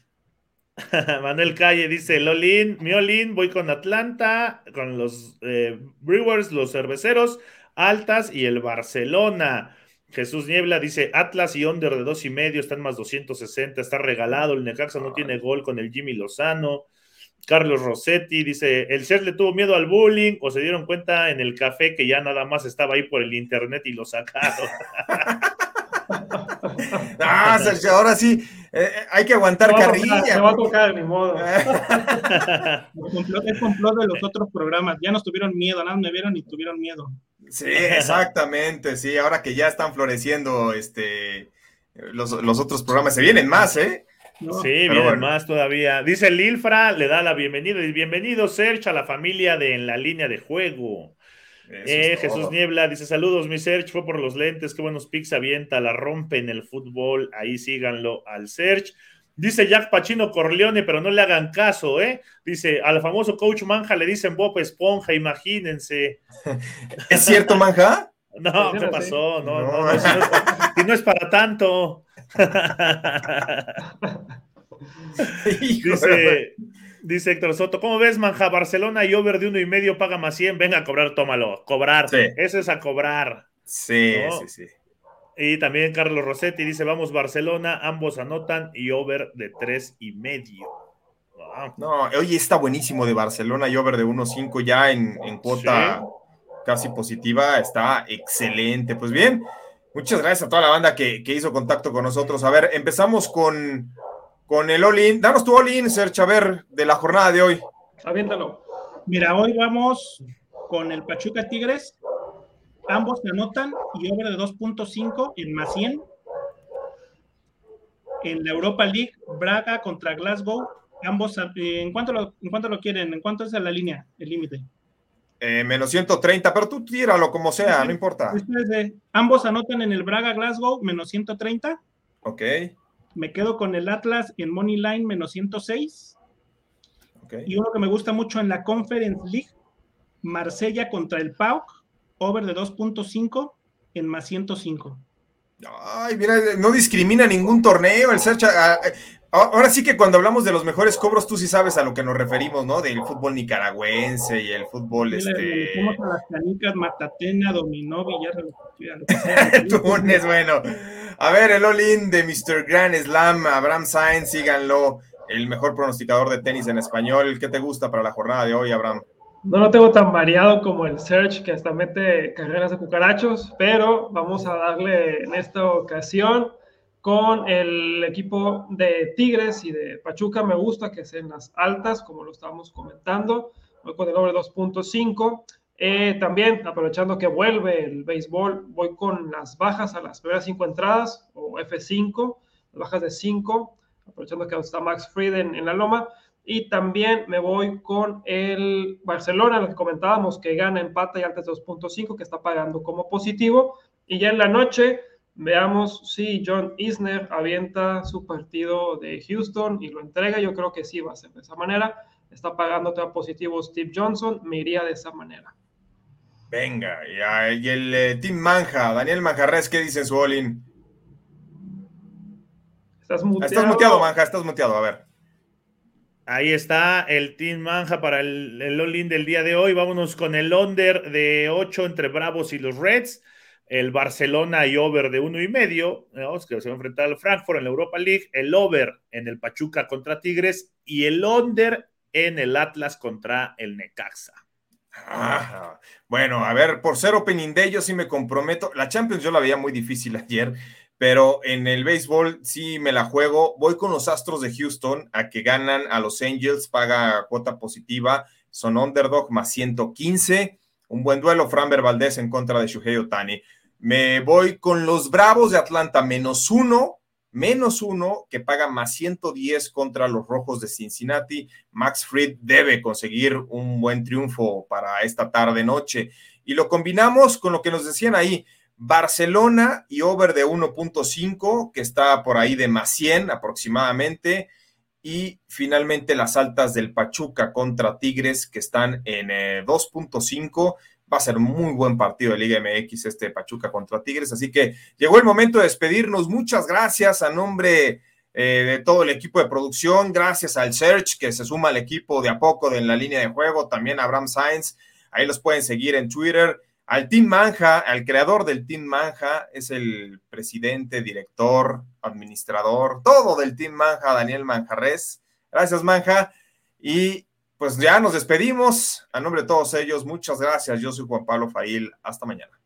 Manuel Calle dice: Lolin, Miolin, voy con Atlanta, con los eh, Brewers, los cerveceros, altas y el Barcelona. Jesús Niebla dice: Atlas y under de dos y medio están más 260, está regalado. El Necaxa no tiene gol con el Jimmy Lozano. Carlos Rossetti dice: El Ser le tuvo miedo al bullying o se dieron cuenta en el café que ya nada más estaba ahí por el internet y lo sacaron. Ah, Sergio, ahora sí, eh, eh, hay que aguantar carrilla. se va a tocar, ni modo. El complot, el complot de los otros programas. Ya nos tuvieron miedo, nada más me vieron y tuvieron miedo. Sí, exactamente, sí, ahora que ya están floreciendo este, los, los otros programas, se vienen más, ¿eh? ¿no? Sí, viene bueno. más todavía. Dice Lilfra, le da la bienvenida. y Bienvenido, Serge, a la familia de En la Línea de Juego. Eh, es Jesús. Niebla dice: Saludos, mi Serge. Fue por los lentes. Qué buenos pics avienta. La rompe en el fútbol. Ahí síganlo al Serge. Dice Jack Pachino Corleone, pero no le hagan caso, ¿eh? Dice, al famoso coach Manja le dicen Bob Esponja, imagínense. ¿Es cierto, Manja? No, ¿qué pasó? No, no, no, y no es para tanto. dice, dice Héctor Soto, ¿cómo ves, Manja? Barcelona y over de uno y medio paga más 100, venga a cobrar, tómalo, cobrar. Eso es a cobrar. Sí, sí, sí. Y también Carlos Rossetti dice, vamos Barcelona, ambos anotan y over de tres y medio. No, oye, está buenísimo de Barcelona y over de 1.5 ya en, en cuota casi positiva, está excelente. Pues bien, muchas gracias a toda la banda que, hizo contacto con nosotros. A ver, empezamos con, con el all-in. Danos tu all-in, Serge, a ver, de la jornada de hoy. Aviéntalo. Mira, hoy vamos con el Pachuca Tigres Ambos se anotan y over de 2.5 en más 100. En la Europa League, Braga contra Glasgow. Ambos, eh, ¿en cuánto lo, en lo quieren? ¿En cuánto es la línea, el límite? Eh, menos 130, pero tú tíralo como sea, no importa. ambos anotan en el Braga Glasgow, menos 130. Ok. Me quedo con el Atlas en Money Line, menos 106. Okay. Y uno que me gusta mucho en la Conference League, Marsella contra el PAOK, over de 2.5 en más 105. Ay, mira, no discrimina ningún torneo el Search. Ah, ah, ahora sí que cuando hablamos de los mejores cobros, tú sí sabes a lo que nos referimos, ¿no? Del fútbol nicaragüense y el fútbol este. Somos a las canicas, Matatena, Dominó, Villarreal. Túnez, bueno. A ver, el all-in de Mr. Grand Slam, Abraham Sainz, síganlo. El mejor pronosticador de tenis en español. ¿Qué te gusta para la jornada de hoy, Abraham? No lo tengo tan variado como el Search, que hasta mete carreras de cucarachos, pero vamos a darle en esta ocasión con el equipo de Tigres y de Pachuca. Me gusta que sean las altas, como lo estábamos comentando. Voy con el over 2.5. Eh, también, aprovechando que vuelve el béisbol, voy con las bajas a las primeras cinco entradas, o F5, las bajas de 5, aprovechando que está Max Fried en la loma. Y también me voy con el Barcelona, lo que comentábamos, que gana empata y altas de 2.5, que está pagando como positivo. Y ya en la noche, veamos si John Isner avienta su partido de Houston y lo entrega. Yo creo que sí va a ser de esa manera. Está pagando todo positivo Steve Johnson, me iría de esa manera. Venga, y el eh, Team Manja, Daniel Manjarres, ¿qué dice su all Estás muteado. Estás muteado, Manja, estás muteado, a ver. Ahí está el Team Manja para el, all-in del día de hoy. Vámonos con el under de 8 entre Bravos y los Reds. El Barcelona y over de uno y medio, que se va a enfrentar al Frankfurt en la Europa League. El over en el Pachuca contra Tigres y el under en el Atlas contra el Necaxa. Ah, bueno, a ver, por ser opening day, yo sí me comprometo. La Champions yo la veía muy difícil ayer pero en el béisbol sí me la juego. Voy con los Astros de Houston a que ganan a los Angels, paga cuota positiva, son underdog más 115. Un buen duelo, Framber Valdez en contra de Shuhei Otani. Me voy con los Bravos de Atlanta, menos uno, menos uno, que paga más 110 contra los Rojos de Cincinnati. Max Fried debe conseguir un buen triunfo para esta tarde-noche. Y lo combinamos con lo que nos decían ahí Barcelona y over de 1.5, que está por ahí de más 100 aproximadamente. Y finalmente las altas del Pachuca contra Tigres, que están en 2.5. Eh, Va a ser muy buen partido de Liga MX este Pachuca contra Tigres. Así que llegó el momento de despedirnos. Muchas gracias a nombre eh, de todo el equipo de producción. Gracias al Search que se suma al equipo de a poco de en la línea de juego. También a Abraham Sainz. Ahí los pueden seguir en Twitter al Team Manja, al creador del Team Manja, es el presidente, director, administrador, todo del Team Manja, Daniel Manjarres. Gracias, Manja. Y pues ya nos despedimos. A nombre de todos ellos, muchas gracias. Yo soy Juan Pablo Fail. Hasta mañana.